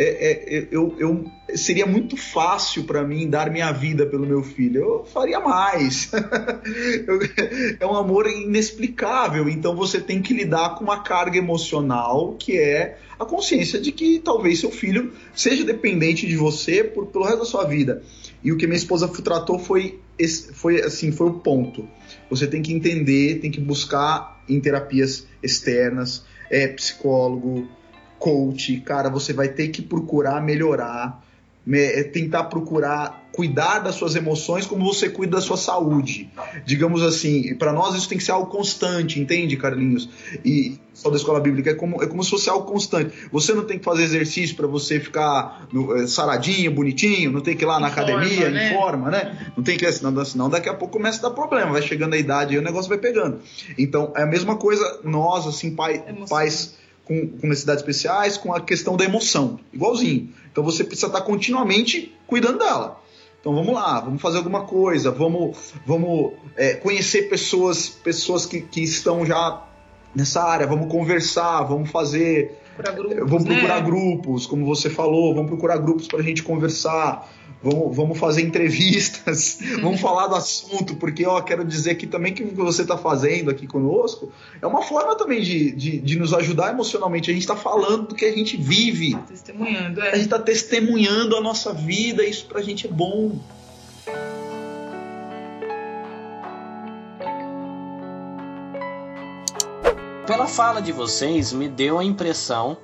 é, é, eu, eu, seria muito fácil para mim dar minha vida pelo meu filho. Eu faria mais. é um amor inexplicável. Então você tem que lidar com uma carga emocional que é a consciência de que talvez seu filho seja dependente de você por, pelo resto da sua vida. E o que minha esposa tratou foi, foi assim, foi o ponto. Você tem que entender, tem que buscar em terapias externas, é psicólogo, coach, cara, você vai ter que procurar melhorar, é, tentar procurar cuidar das suas emoções como você cuida da sua saúde. Digamos assim, para nós isso tem que ser algo constante, entende, Carlinhos? E só da escola bíblica é como, é como se fosse algo constante. Você não tem que fazer exercício para você ficar no, é, saradinho, bonitinho, não tem que ir lá na academia, forma, né? em forma, né? Não tem que, senão, senão daqui a pouco começa a dar problema, vai chegando a idade e o negócio vai pegando. Então, é a mesma coisa nós, assim, pai, pais com, com necessidades especiais, com a questão da emoção, igualzinho. Então você precisa estar continuamente cuidando dela. Então vamos lá, vamos fazer alguma coisa, vamos, vamos é, conhecer pessoas, pessoas que, que estão já nessa área, vamos conversar, vamos fazer Procurar grupos, vamos procurar né? grupos, como você falou, vamos procurar grupos para a gente conversar, vamos, vamos fazer entrevistas, vamos falar do assunto, porque ó, quero dizer aqui também que o que você está fazendo aqui conosco é uma forma também de, de, de nos ajudar emocionalmente. A gente está falando do que a gente vive, Testemunhando, a é. gente está testemunhando a nossa vida, isso pra gente é bom. Pela fala de vocês, me deu a impressão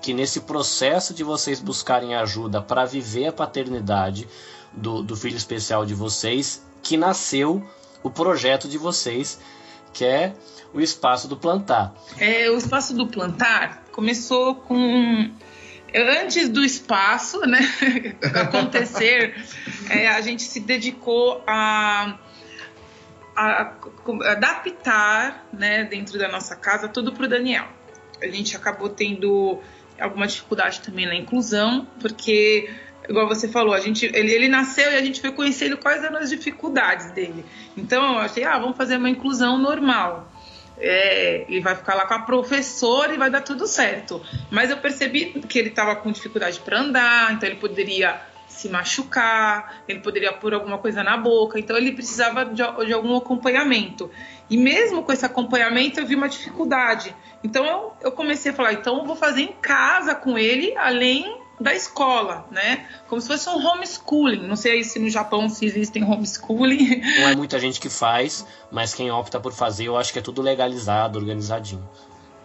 que nesse processo de vocês buscarem ajuda para viver a paternidade do, do filho especial de vocês, que nasceu o projeto de vocês, que é o espaço do plantar. É, o espaço do plantar começou com antes do espaço, né, acontecer, é, a gente se dedicou a, a, a adaptar, né, dentro da nossa casa tudo para o Daniel. A gente acabou tendo alguma dificuldade também na inclusão, porque igual você falou, a gente, ele, ele nasceu e a gente foi conhecendo quais eram as dificuldades dele. Então eu achei, ah, vamos fazer uma inclusão normal. É, ele vai ficar lá com a professora e vai dar tudo certo. Mas eu percebi que ele estava com dificuldade para andar, então ele poderia se machucar, ele poderia pôr alguma coisa na boca, então ele precisava de, de algum acompanhamento. E mesmo com esse acompanhamento eu vi uma dificuldade. Então eu, eu comecei a falar, então eu vou fazer em casa com ele, além da escola, né? Como se fosse um homeschooling. Não sei se no Japão se existem homeschooling. Não é muita gente que faz, mas quem opta por fazer, eu acho que é tudo legalizado, organizadinho.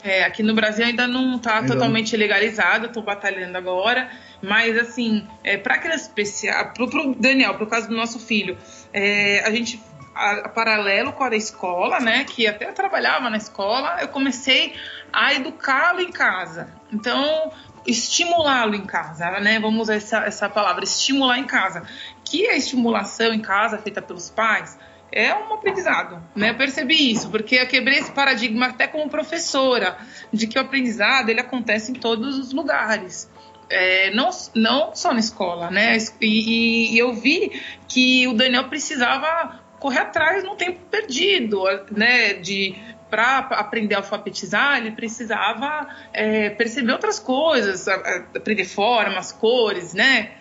É, aqui no Brasil ainda não está totalmente legalizado, estou batalhando agora. Mas, assim, é, para criança especial, pro, pro Daniel, pro caso do nosso filho, é, a gente, a, a paralelo com a escola, né, que até trabalhava na escola, eu comecei a educá-lo em casa. Então, estimulá-lo em casa, né? Vamos usar essa, essa palavra, estimular em casa. Que a estimulação em casa feita pelos pais é um aprendizado, né? Eu percebi isso, porque eu quebrei esse paradigma até como professora, de que o aprendizado ele acontece em todos os lugares. É, não, não só na escola, né? E, e, eu vi que o Daniel precisava correr atrás no tempo perdido, né? De para aprender a alfabetizar, ele precisava é, perceber outras coisas, aprender formas, cores, né?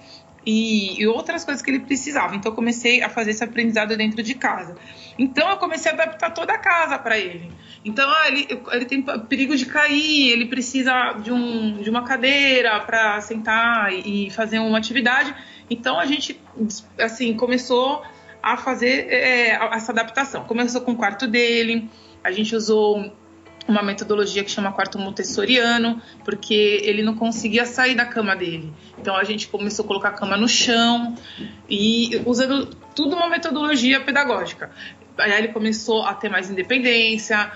E, e, outras coisas que ele precisava. Então, eu comecei a fazer esse aprendizado dentro de casa. Então, eu comecei a adaptar toda a casa para ele. Então, ah, ele, ele tem perigo de cair, ele precisa de, um, de uma cadeira para sentar e, fazer uma atividade. Então, a gente, assim, começou a fazer é, essa adaptação. Começou com o quarto dele, a gente usou uma metodologia que chama quarto montessoriano, porque ele não conseguia sair da cama dele. Então a gente começou a colocar a cama no chão e usando tudo uma metodologia pedagógica. Aí ele começou a ter mais independência,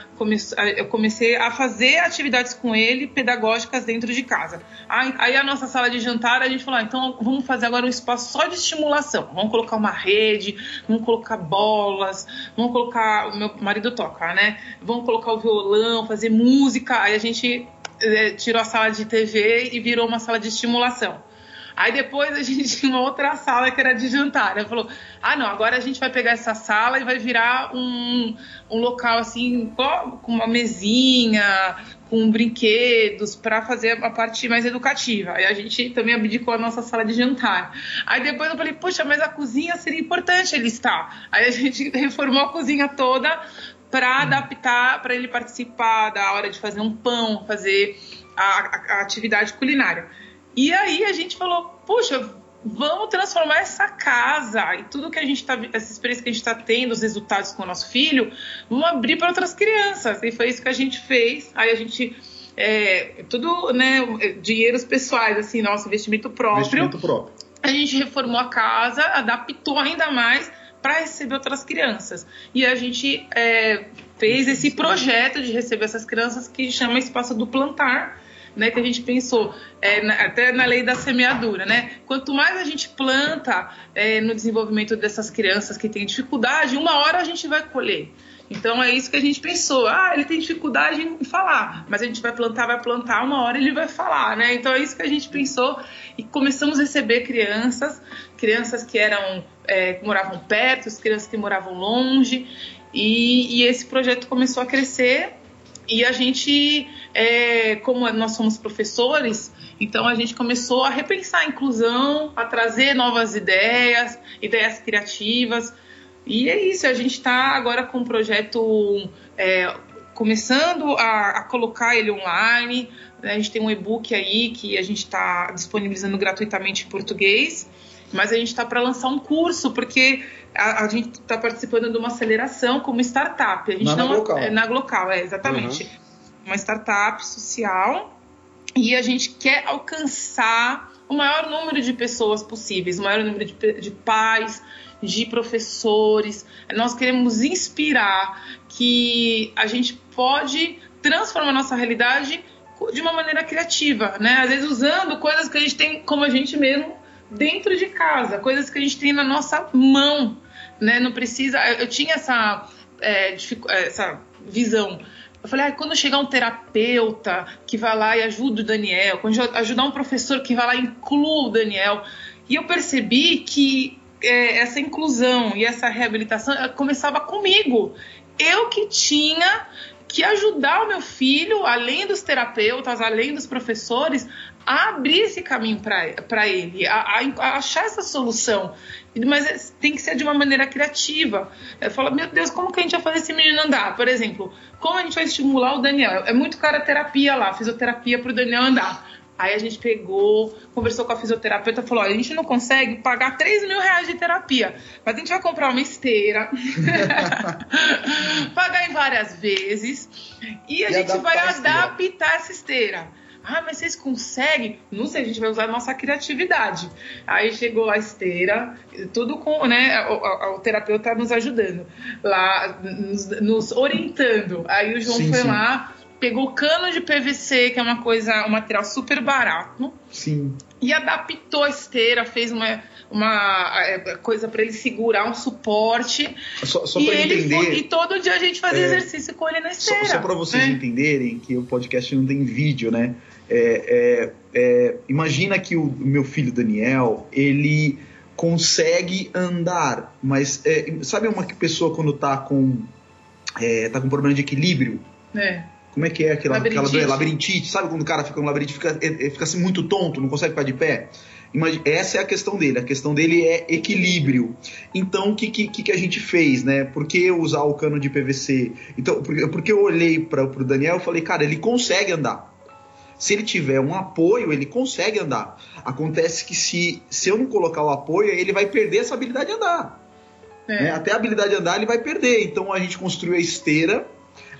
eu comecei a fazer atividades com ele pedagógicas dentro de casa. Aí a nossa sala de jantar, a gente falou, ah, então vamos fazer agora um espaço só de estimulação. Vamos colocar uma rede, vamos colocar bolas, vamos colocar, o meu marido toca, né? Vamos colocar o violão, fazer música. Aí a gente é, tirou a sala de TV e virou uma sala de estimulação. Aí depois a gente tinha uma outra sala que era de jantar. Ela falou: ah, não, agora a gente vai pegar essa sala e vai virar um, um local assim, com uma mesinha, com brinquedos, para fazer a parte mais educativa. Aí a gente também abdicou a nossa sala de jantar. Aí depois eu falei: poxa, mas a cozinha seria importante ele estar. Aí a gente reformou a cozinha toda para adaptar, para ele participar da hora de fazer um pão, fazer a, a, a atividade culinária. E aí a gente falou, puxa, vamos transformar essa casa e tudo que a gente está, essa experiência que a gente está tendo, os resultados com o nosso filho, vamos abrir para outras crianças. E foi isso que a gente fez. Aí a gente é, tudo, né, dinheiros pessoais, assim, nosso investimento próprio. Investimento próprio. A gente reformou a casa, adaptou ainda mais para receber outras crianças. E a gente é, fez esse projeto de receber essas crianças que chama Espaço do Plantar né, que a gente pensou, é, na, até na lei da semeadura, né? Quanto mais a gente planta é, no desenvolvimento dessas crianças que têm dificuldade, uma hora a gente vai colher. Então é isso que a gente pensou. Ah, ele tem dificuldade em falar, mas a gente vai plantar, vai plantar, uma hora ele vai falar, né? Então é isso que a gente pensou e começamos a receber crianças, crianças que eram é, que moravam perto, crianças que moravam longe, e, e esse projeto começou a crescer E a gente, é, como nós somos professores, então a gente começou a repensar a inclusão, a trazer novas ideias, ideias criativas. E é isso, a gente está agora com um projeto é, começando a, a, colocar ele online. Né? A gente tem um e-book aí que a gente está disponibilizando gratuitamente em português, mas a gente está para lançar um curso, porque a, a gente está participando de uma aceleração como startup. A gente na não Glocal. é na Glocal, é exatamente. Uhum. Uma startup social e a gente quer alcançar o maior número de pessoas possíveis, o maior número de, de pais, de professores. Nós queremos inspirar que a gente pode transformar nossa realidade de uma maneira criativa, né? Às vezes usando coisas que a gente tem como a gente mesmo dentro de casa, coisas que a gente tem na nossa mão, né? Não precisa. Eu tinha essa, é, essa visão. Eu falei, ah, quando chegar um terapeuta que vai lá e ajuda o Daniel, quando ajudar um professor que vai lá e inclua o Daniel. E eu percebi que é, essa inclusão e essa reabilitação começava comigo. Eu que tinha que ajudar o meu filho, além dos terapeutas, além dos professores, a abrir esse caminho para ele, a, a, a, achar essa solução. Mas é, tem que ser de uma maneira criativa. Eu falo, meu Deus, como que a gente vai fazer esse menino andar? Por exemplo, como a gente vai estimular o Daniel? É muito cara terapia lá, fisioterapia para o Daniel andar. Aí a gente pegou, conversou com a fisioterapeuta e falou: a gente não consegue pagar 3 mil reais de terapia, mas a gente vai comprar uma esteira, pagar em várias vezes e a e gente vai adaptar essa esteira. Ah, mas vocês conseguem? Não sei, a gente vai usar a nossa criatividade. Aí chegou a esteira, tudo com, né? O, o, o terapeuta nos ajudando, lá, nos, nos, orientando. Aí o João sim, foi sim. lá, pegou cano de PVC, que é uma coisa, um material super barato. Sim. E adaptou a esteira, fez uma, uma é, coisa para ele segurar um suporte. Só, só para entender. Foi, e todo dia a gente fazia é, exercício com ele na esteira. Só, só para vocês é. entenderem que o podcast não tem vídeo, né? É, é, é, imagina que o meu filho Daniel, ele consegue andar, mas sabe uma pessoa quando tá com tá com problema de equilíbrio? É como é que é aquela labirintite. aquela labirintite? Sabe quando o cara fica no labirintite, fica, fica assim muito tonto, não consegue ficar de pé? Essa é a questão dele. A questão dele é equilíbrio. Então, o que, que, que a gente fez, né? Por que usar o cano de PVC? Então, porque, porque eu olhei para o Daniel e falei, cara, ele consegue andar. Se ele tiver um apoio, ele consegue andar. Acontece que se, se eu não colocar o apoio, ele vai perder essa habilidade de andar. É. Né? Até a habilidade de andar ele vai perder. Então a gente construiu a esteira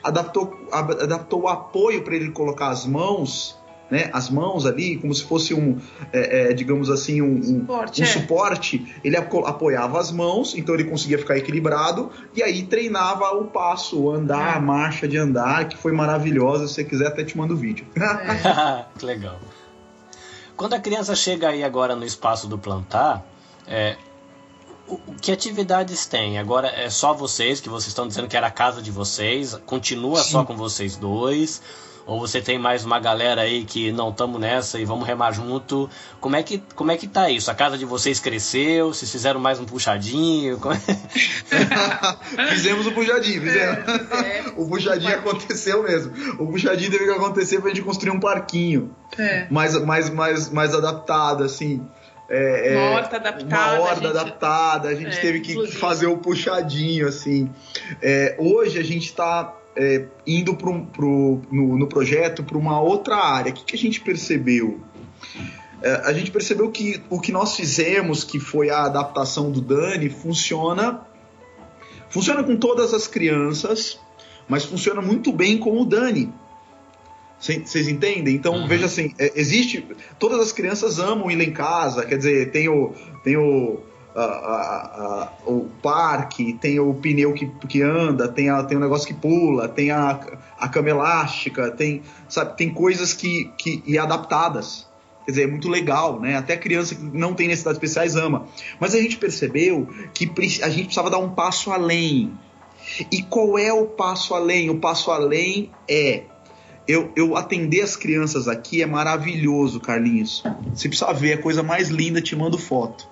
adaptou, adaptou o apoio para ele colocar as mãos, né, as mãos ali, como se fosse um, é, é, digamos assim, um, suporte, um é. suporte. Ele apoiava as mãos, então ele conseguia ficar equilibrado e aí treinava o passo, o andar, a é. marcha de andar, que foi maravilhosa. Se você quiser, até te mando o vídeo. É. que legal. Quando a criança chega aí agora no espaço do plantar, é, que atividades tem? Agora é só vocês, que vocês estão dizendo que era a casa de vocês, continua Sim. só com vocês dois? Ou você tem mais uma galera aí que não estamos nessa e vamos remar junto? Como é que como é que tá isso? A casa de vocês cresceu? Vocês fizeram mais um puxadinho? É? fizemos o um puxadinho, fizemos. É, é. o puxadinho aconteceu mesmo. O puxadinho teve que acontecer pra gente construir um parquinho. É. Mais, mais, mais, mais adaptado, assim. É, uma é, horta adaptada. Uma horta a gente, adaptada, a gente é, teve que inclusive. fazer o puxadinho, assim. É, hoje a gente está é, indo pro, pro, no, no projeto para uma outra área. O que, que a gente percebeu? É, a gente percebeu que o que nós fizemos, que foi a adaptação do Dani, funciona. Funciona com todas as crianças, mas funciona muito bem com o Dani. Vocês entendem? Então, uhum. veja assim, é, existe. Todas as crianças amam ir lá em casa, quer dizer, tem o. Tem o a, a, o parque, tem o pneu que, que anda, tem, a, tem o negócio que pula, tem a, a cama elástica, tem, sabe, tem coisas que, que e adaptadas. Quer dizer, é muito legal, né? Até criança que não tem necessidades especiais ama. Mas a gente percebeu que a gente precisava dar um passo além. E qual é o passo além? O passo além é eu, eu atender as crianças aqui é maravilhoso, Carlinhos. Você precisa ver, a coisa mais linda, te mando foto.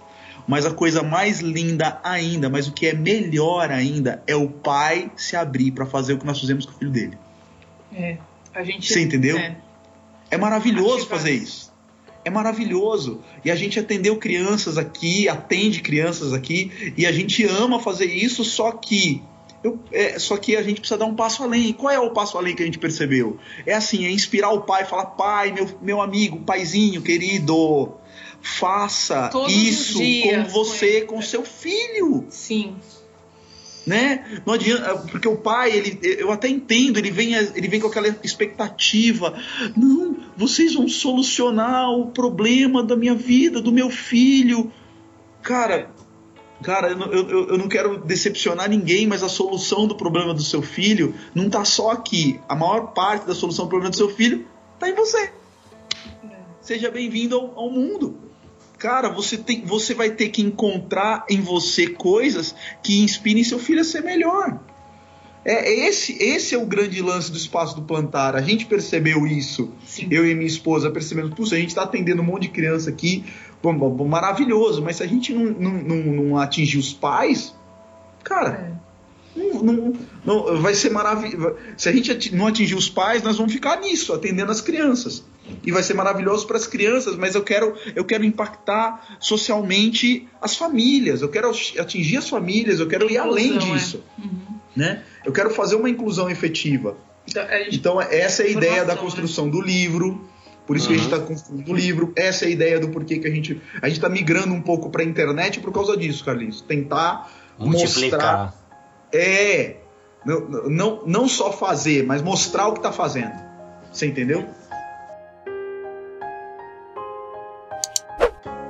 Mas a coisa mais linda ainda, mas o que é melhor ainda, é o pai se abrir para fazer o que nós fizemos com o filho dele. É. A gente, Você entendeu? É. É maravilhoso fazer isso. É maravilhoso. E a gente atendeu crianças aqui, atende crianças aqui, e a gente ama fazer isso, só que. eu- é, só que a gente precisa dar um passo além. E qual é o passo além que a gente percebeu? É assim, é inspirar o pai, falar, pai, meu, meu amigo, paizinho, querido, faça Todos os isso com com você, ele. com seu filho Sim. né? Não adianta, porque o pai, ele, eu até entendo, ele vem, ele vem com aquela expectativa. Não, vocês vão solucionar o problema da minha vida, do meu filho. Cara, cara, eu, não- eu, eu- não quero decepcionar ninguém, mas a solução do problema do seu filho não tá só aqui. A maior parte da solução do problema do seu filho tá em você. Seja bem-vindo ao, ao mundo. Cara, você, tem, você vai ter que encontrar em você coisas que inspirem seu filho a ser melhor. É, é esse, esse é o grande lance do espaço do plantar. A gente percebeu isso. Sim. Eu e minha esposa percebemos, puxa, a gente está atendendo um monte de criança aqui, bom, bom, bom, maravilhoso, mas se a gente não, não, não, não atingir os pais, cara, É. não, não- não- vai ser maravilhoso. Se a gente não atingir os pais, nós vamos ficar nisso, atendendo as crianças. E vai ser maravilhoso para as crianças, mas eu quero, eu quero impactar socialmente as famílias, eu quero atingir as famílias, eu quero ir além Inclusão, é. disso. Uhum. Né? Eu quero fazer uma inclusão efetiva. Então, gente- Então, essa é a ideia da Informação, construção do livro. Por isso que a gente Uhum. está construindo o livro. Essa é a ideia do porquê que a gente a gente está migrando um pouco para a internet por causa disso, Carlinhos. Tentar mostrar. Multiplicar. É. Não, não, não só fazer, mas mostrar o que está fazendo. Você entendeu?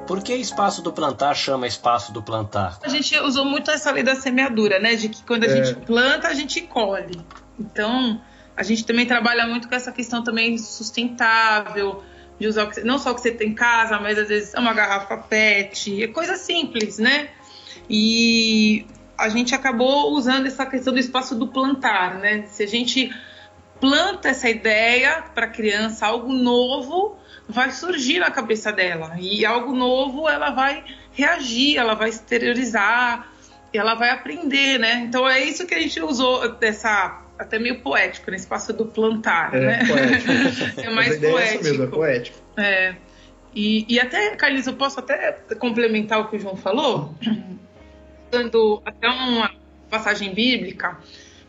Por que espaço do plantar chama espaço do plantar? A gente usou muito essa lei da semeadura, né? De que quando a É. gente planta, a gente colhe. Então, a gente também trabalha muito com essa questão também sustentável, de usar o que- não só o que você tem em casa, mas às vezes é uma garrafa PET, é coisa simples, né? E a gente acabou usando essa questão do espaço do plantar, né? Se a gente planta essa ideia para a criança, algo novo vai surgir na cabeça dela. E algo novo ela vai reagir, ela vai exteriorizar, ela vai aprender, né? Então é isso que a gente usou dessa até meio poético, nesse espaço do plantar, né? poético. É mais ideia é poético. mesmo, é poético. É. E, e até, Carlinhos, eu posso até complementar o que o João falou, dando até uma passagem bíblica,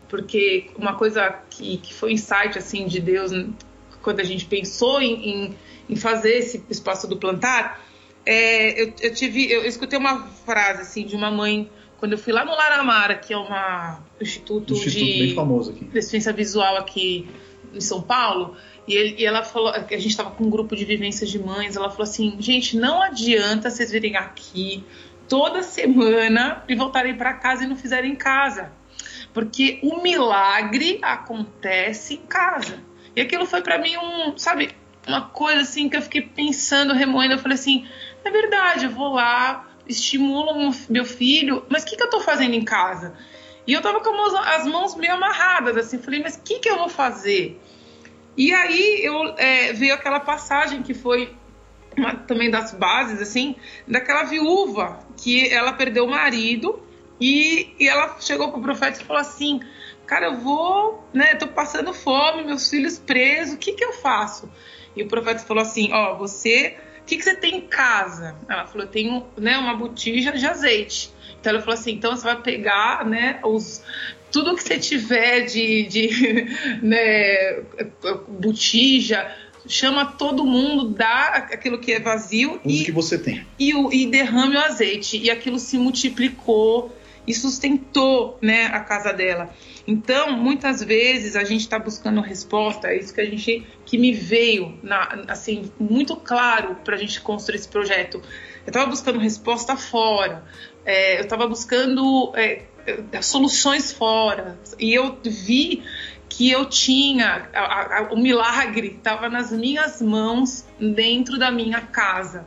porque uma coisa que, que foi insight assim de Deus quando a gente pensou em, em, em fazer esse espaço do plantar, é, eu, eu tive, eu escutei uma frase assim de uma mãe quando eu fui lá no Laramara, que é uma um instituto, Um instituto de bem famoso aqui. deficiência visual aqui em São Paulo. E, ele- e ela falou, a gente estava com um grupo de vivências de mães. Ela falou assim: gente, não adianta vocês virem aqui toda semana e voltarem para casa e não fizerem em casa. Porque o milagre acontece em casa. E aquilo foi para mim um, sabe, uma coisa assim que eu fiquei pensando, remoendo. Eu falei assim: é verdade, eu vou lá, estimulo meu filho, mas o que, que eu tô fazendo em casa? E eu tava com as mãos meio amarradas, assim, falei, mas o que, que eu vou fazer? E aí eu é, veio aquela passagem que foi uma, também das bases, assim, daquela viúva que ela perdeu o marido e, e ela chegou pro profeta e falou assim: Cara, eu vou, né? Tô passando fome, meus filhos presos, o que que eu faço? E o profeta falou assim: Ó, você, o que que você tem em casa? Ela falou: Eu tenho, né, uma botija de azeite. Então ela falou assim: Então você vai pegar, né, os tudo que você tiver de, de né, botija, chama todo mundo, dá aquilo que é vazio Usa o e que você tem. e, e derrame o azeite. E aquilo se multiplicou e sustentou né, a casa dela. Então, muitas vezes a gente está buscando resposta, é isso que a gente que me veio na, assim muito claro para a gente construir esse projeto. Eu estava buscando resposta fora, é, eu estava buscando é, é, soluções fora e eu vi que eu tinha a- a- o milagre estava nas minhas mãos dentro da minha casa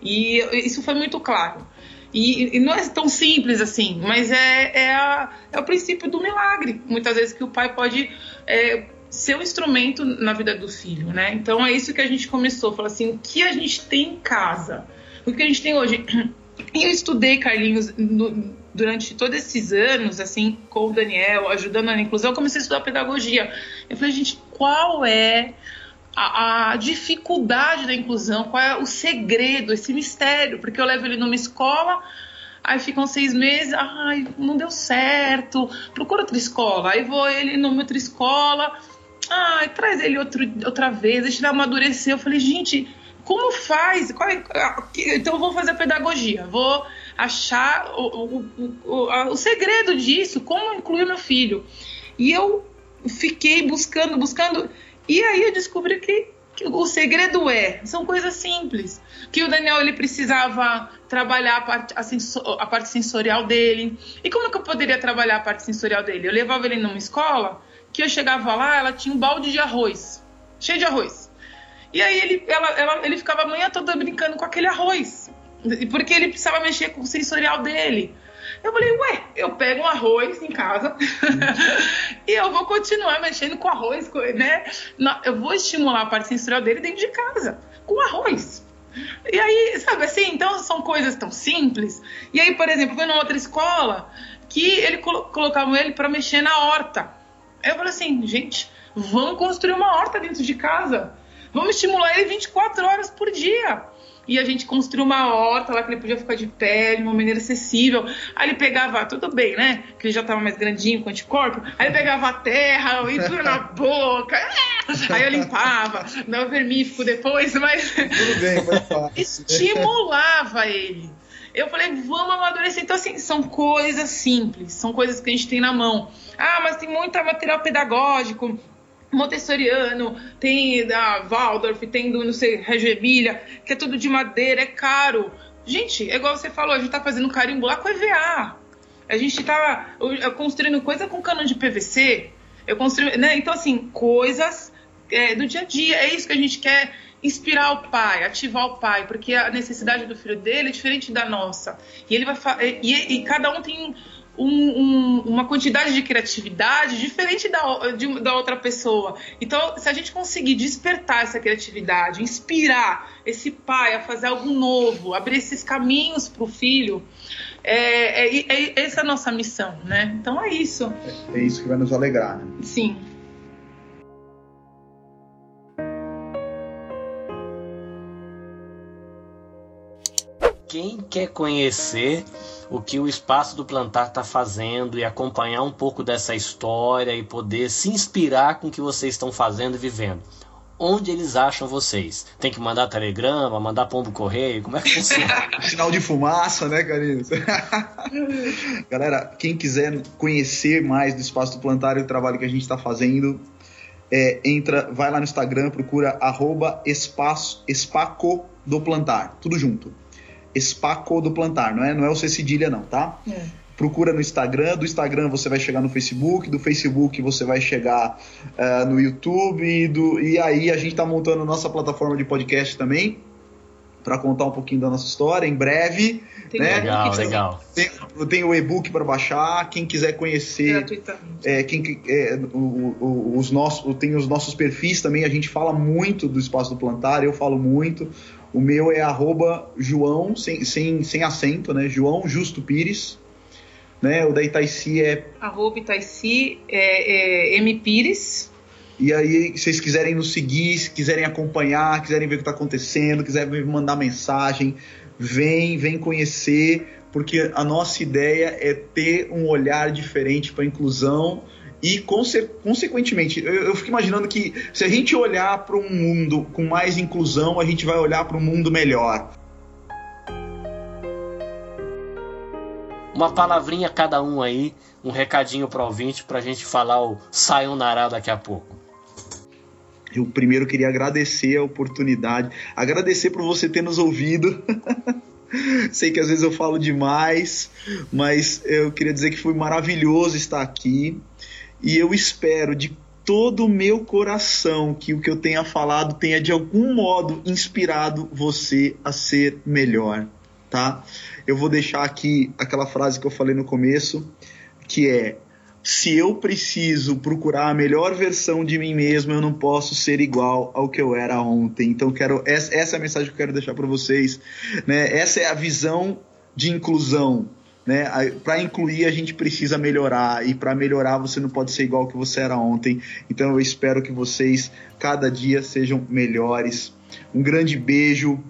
e isso foi muito claro e, e não é tão simples assim mas é, é, a- é o princípio do milagre muitas vezes que o pai pode é, ser um instrumento na vida do filho né? Então é isso que a gente começou falou assim o que a gente tem em casa? O que a gente tem hoje? E eu estudei Carlinhos no- durante todos esses anos, assim, com o Daniel, ajudando na inclusão, eu comecei a estudar pedagogia. Eu falei, gente, qual é a, dificuldade da inclusão, qual é o segredo, esse mistério, porque eu levo ele numa escola, aí ficam seis meses, ai, não deu certo, procura outra escola, aí vou ele numa outra escola, ai, traz ele outro, outra vez, deixa ele amadurecer. Eu falei, gente, como faz? É, então eu vou fazer a pedagogia, vou achar o, o, o, o segredo disso, como incluir meu filho. E eu fiquei buscando, buscando, e aí eu descobri que, que o segredo é, são coisas simples, que o Daniel ele precisava trabalhar a parte, a, sensor, a parte sensorial dele. E como que eu poderia trabalhar a parte sensorial dele? Eu levava ele numa escola que eu chegava lá, ela tinha um balde de arroz, cheio de arroz. E aí ele, ela, ela, ele ficava a manhã toda brincando com aquele arroz, porque ele precisava mexer com o sensorial dele. Eu falei, ué, eu pego um arroz em casa e eu vou continuar mexendo com arroz, né? Eu vou estimular a parte sensorial dele dentro de casa, com arroz. E aí, sabe assim, então são coisas tão simples. E aí, por exemplo, foi numa outra escola que ele colocava ele para mexer na horta. Eu falei assim, gente, vamos construir uma horta dentro de casa. Vamos estimular ele 24 horas por dia. E a gente construiu uma horta lá que ele podia ficar de pé de uma maneira acessível. Aí ele pegava, tudo bem, né? Que ele já estava mais grandinho com anticorpo. Aí ele pegava a terra e tudo na boca. Aí eu limpava, dava vermífico depois, mas. Tudo bem, foi fácil. Estimulava ele. Eu falei, vamos amadurecer. Então, assim, são coisas simples, são coisas que a gente tem na mão. Ah, mas tem muito material pedagógico. Montessoriano, tem da Waldorf, tem do, não sei, Reggio que é tudo de madeira, é caro. Gente, é igual você falou, a gente tá fazendo carimbo lá com EVA. A gente tá construindo coisa com cano de PVC. Eu construí, né? Então, assim, coisas é, do dia a dia. É isso que a gente quer inspirar o pai, ativar o pai, porque a necessidade do filho dele é diferente da nossa. E ele vai e, e cada um tem um, um, uma quantidade de criatividade diferente da, de, da outra pessoa. Então, se a gente conseguir despertar essa criatividade, inspirar esse pai a fazer algo novo, abrir esses caminhos para o filho, é, é, é, essa é a nossa missão, né? Então é isso. É, é isso que vai nos alegrar, né? Sim. Quem quer conhecer o que o espaço do plantar está fazendo e acompanhar um pouco dessa história e poder se inspirar com o que vocês estão fazendo e vivendo. Onde eles acham vocês? Tem que mandar telegrama, mandar pombo correio? Como é que funciona? Sinal de fumaça, né, Carlinhos? Galera, quem quiser conhecer mais do Espaço do Plantar e o trabalho que a gente está fazendo, é, entra, vai lá no Instagram, procura arroba espaço, espaco do plantar, tudo junto. Espaco do Plantar, não é, não é o C cedilha não, tá? É. Procura no Instagram, do Instagram você vai chegar no Facebook, do Facebook você vai chegar uh, no YouTube e, do, e aí a gente está montando nossa plataforma de podcast também para contar um pouquinho da nossa história em breve. Tem né? Legal, legal. Tem, tem o e-book para baixar. Quem quiser conhecer, é, quem, é, o, o, os nossos, tem os nossos perfis também. A gente fala muito do espaço do plantar. Eu falo muito. O meu é arroba João, sem, sem, sem acento, né? João Justo Pires. Né? O da Itaici é. Arroba Itaici é, é M Pires. E aí, se vocês quiserem nos seguir, se quiserem acompanhar, quiserem ver o que está acontecendo, quiserem mandar mensagem, vem, vem conhecer, porque a nossa ideia é ter um olhar diferente para a inclusão e, conse consequentemente, eu, eu, fico imaginando que se a gente olhar para um mundo com mais inclusão, a gente vai olhar para um mundo melhor. Uma palavrinha cada um aí, um recadinho para o ouvinte para a gente falar o Sayonara daqui a pouco. Eu primeiro queria agradecer a oportunidade, agradecer por você ter nos ouvido. Sei que às vezes eu falo demais, mas eu queria dizer que foi maravilhoso estar aqui. E eu espero de todo o meu coração que o que eu tenha falado tenha de algum modo inspirado você a ser melhor, tá? Eu vou deixar aqui aquela frase que eu falei no começo, que é: se eu preciso procurar a melhor versão de mim mesmo, eu não posso ser igual ao que eu era ontem. Então quero essa é a mensagem que eu quero deixar para vocês, né? Essa é a visão de inclusão né? Para incluir a gente precisa melhorar e para melhorar você não pode ser igual que você era ontem. Então eu espero que vocês cada dia sejam melhores. Um grande beijo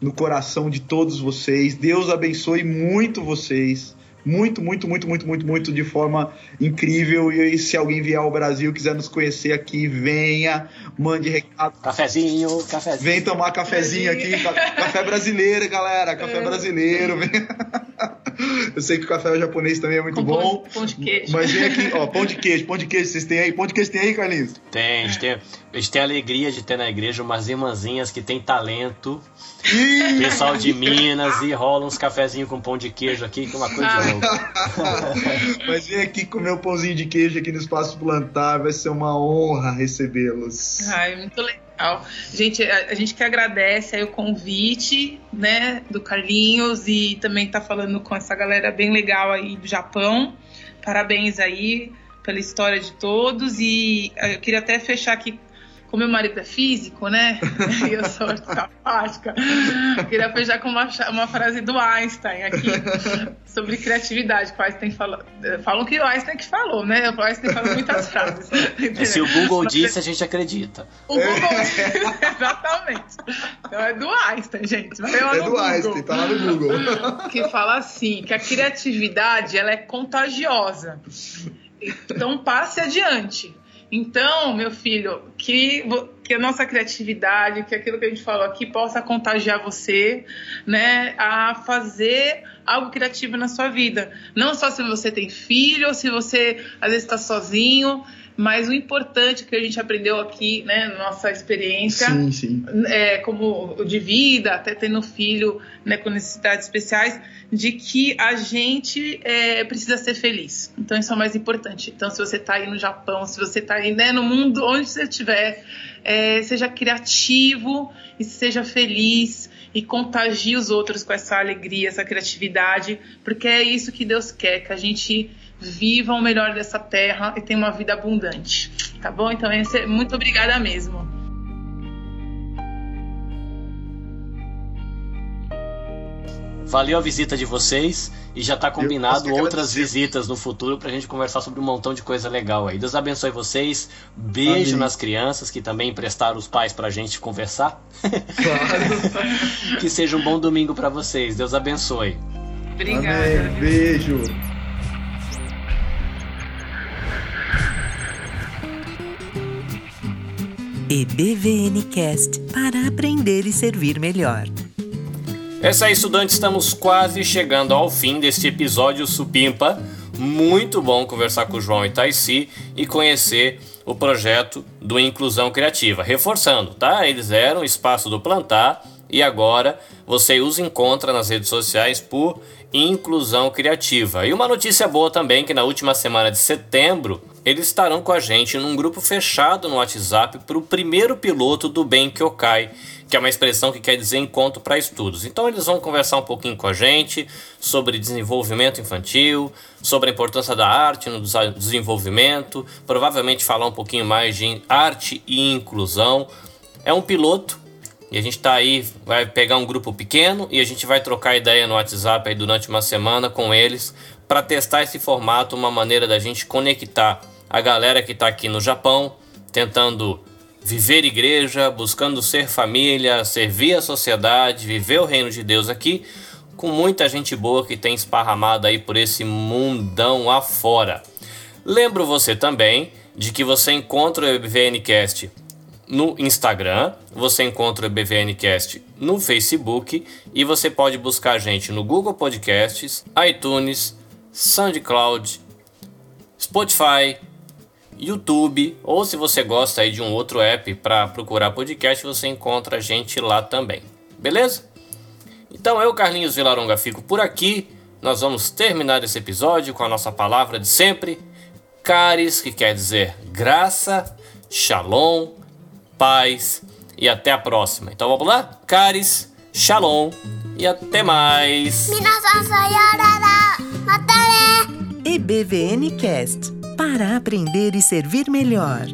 no coração de todos vocês. Deus abençoe muito vocês muito, muito, muito, muito, muito, muito de forma incrível. E se alguém vier ao Brasil quiser nos conhecer aqui, venha, mande recado. Cafezinho, cafezinho. Vem tomar cafezinho aqui, café brasileiro, galera, café é. brasileiro. Eu sei que o café japonês também é muito Com bom. Pão de queijo. Mas vem aqui, ó, pão de queijo, pão de queijo, vocês têm aí? Pão de queijo tem aí, Carlinhos? Tem, a gente tem, a gente tem a alegria de ter na igreja umas irmãzinhas que tem talento. Pessoal de Minas e rola uns cafezinhos com pão de queijo aqui, que é uma coisa ah. Mas vem aqui comer o pãozinho de queijo aqui no Espaço Plantar, vai ser uma honra recebê-los. Ai, muito legal. Gente, a, a, gente que agradece aí o convite, né, do Carlinhos e também tá falando com essa galera bem legal aí do Japão. Parabéns aí pela história de todos e eu queria até fechar aqui como meu marido é físico, né? E eu sou artística queria fechar com uma, uma frase do Einstein aqui sobre criatividade, que o Einstein falou. Falam que o Einstein que falou, né? O Einstein falou muitas frases. Se o Google Mas, disse, a gente acredita. O Google disse, exatamente. Então é do Einstein, gente. Vai lá é no do Google, Einstein, tá lá no Google. Que fala assim, que a criatividade ela é contagiosa. Então passe adiante. Então, meu filho, que, que a nossa criatividade, que aquilo que a gente falou aqui possa contagiar você, né, a fazer algo criativo na sua vida. Não só se você tem filho, ou se você às vezes está sozinho, mas o importante que a gente aprendeu aqui, né, nossa experiência, sim, sim. É, como de vida, até tendo filho né, com necessidades especiais, de que a gente é, precisa ser feliz. Então isso é o mais importante. Então se você está aí no Japão, se você está aí né, no mundo onde você estiver, é, seja criativo e seja feliz e contagie os outros com essa alegria, essa criatividade, porque é isso que Deus quer, que a gente viva o melhor dessa terra e tenha uma vida abundante. Tá bom? Então, é muito obrigada mesmo. Valeu a visita de vocês e já está combinado outras visitas no futuro para a gente conversar sobre um montão de coisa legal aí. Deus abençoe vocês. Beijo Amém. nas crianças que também emprestaram os pais para a gente conversar. Claro. que seja um bom domingo para vocês. Deus abençoe. Obrigada. Amém. Beijo. EBVNcast para aprender e servir melhor. É isso aí, estudantes, estamos quase chegando ao fim deste episódio supimpa. Muito bom conversar com o João Itaici e conhecer o projeto do Inclusão Criativa. Reforçando, tá? Eles eram Espaço do Plantar e agora você os encontra nas redes sociais por Inclusão Criativa. E uma notícia boa também que na última semana de setembro eles estarão com a gente num grupo fechado no WhatsApp para o primeiro piloto do Bem Kyokai, que é uma expressão que quer dizer encontro para estudos. Então eles vão conversar um pouquinho com a gente sobre desenvolvimento infantil, sobre a importância da arte no desenvolvimento, provavelmente falar um pouquinho mais de arte e inclusão. É um piloto e a gente está aí, vai pegar um grupo pequeno e a gente vai trocar ideia no WhatsApp aí durante uma semana com eles para testar esse formato, uma maneira da gente conectar a galera que está aqui no Japão, tentando viver igreja, buscando ser família, servir a sociedade, viver o reino de Deus aqui, com muita gente boa que tem esparramado aí por esse mundão afora. Lembro você também de que você encontra o EBVNcast no Instagram, você encontra o EBVNcast no Facebook e você pode buscar a gente no Google Podcasts, iTunes, SoundCloud, Spotify, YouTube, ou se você gosta aí de um outro app para procurar podcast, você encontra a gente lá também. Beleza? Então eu, Carlinhos Vilaronga, fico por aqui. Nós vamos terminar esse episódio com a nossa palavra de sempre, caris, que quer dizer graça, shalom, paz e até a próxima. Então vamos lá? Caris, shalom e até mais. EBVN Cast para aprender e servir melhor.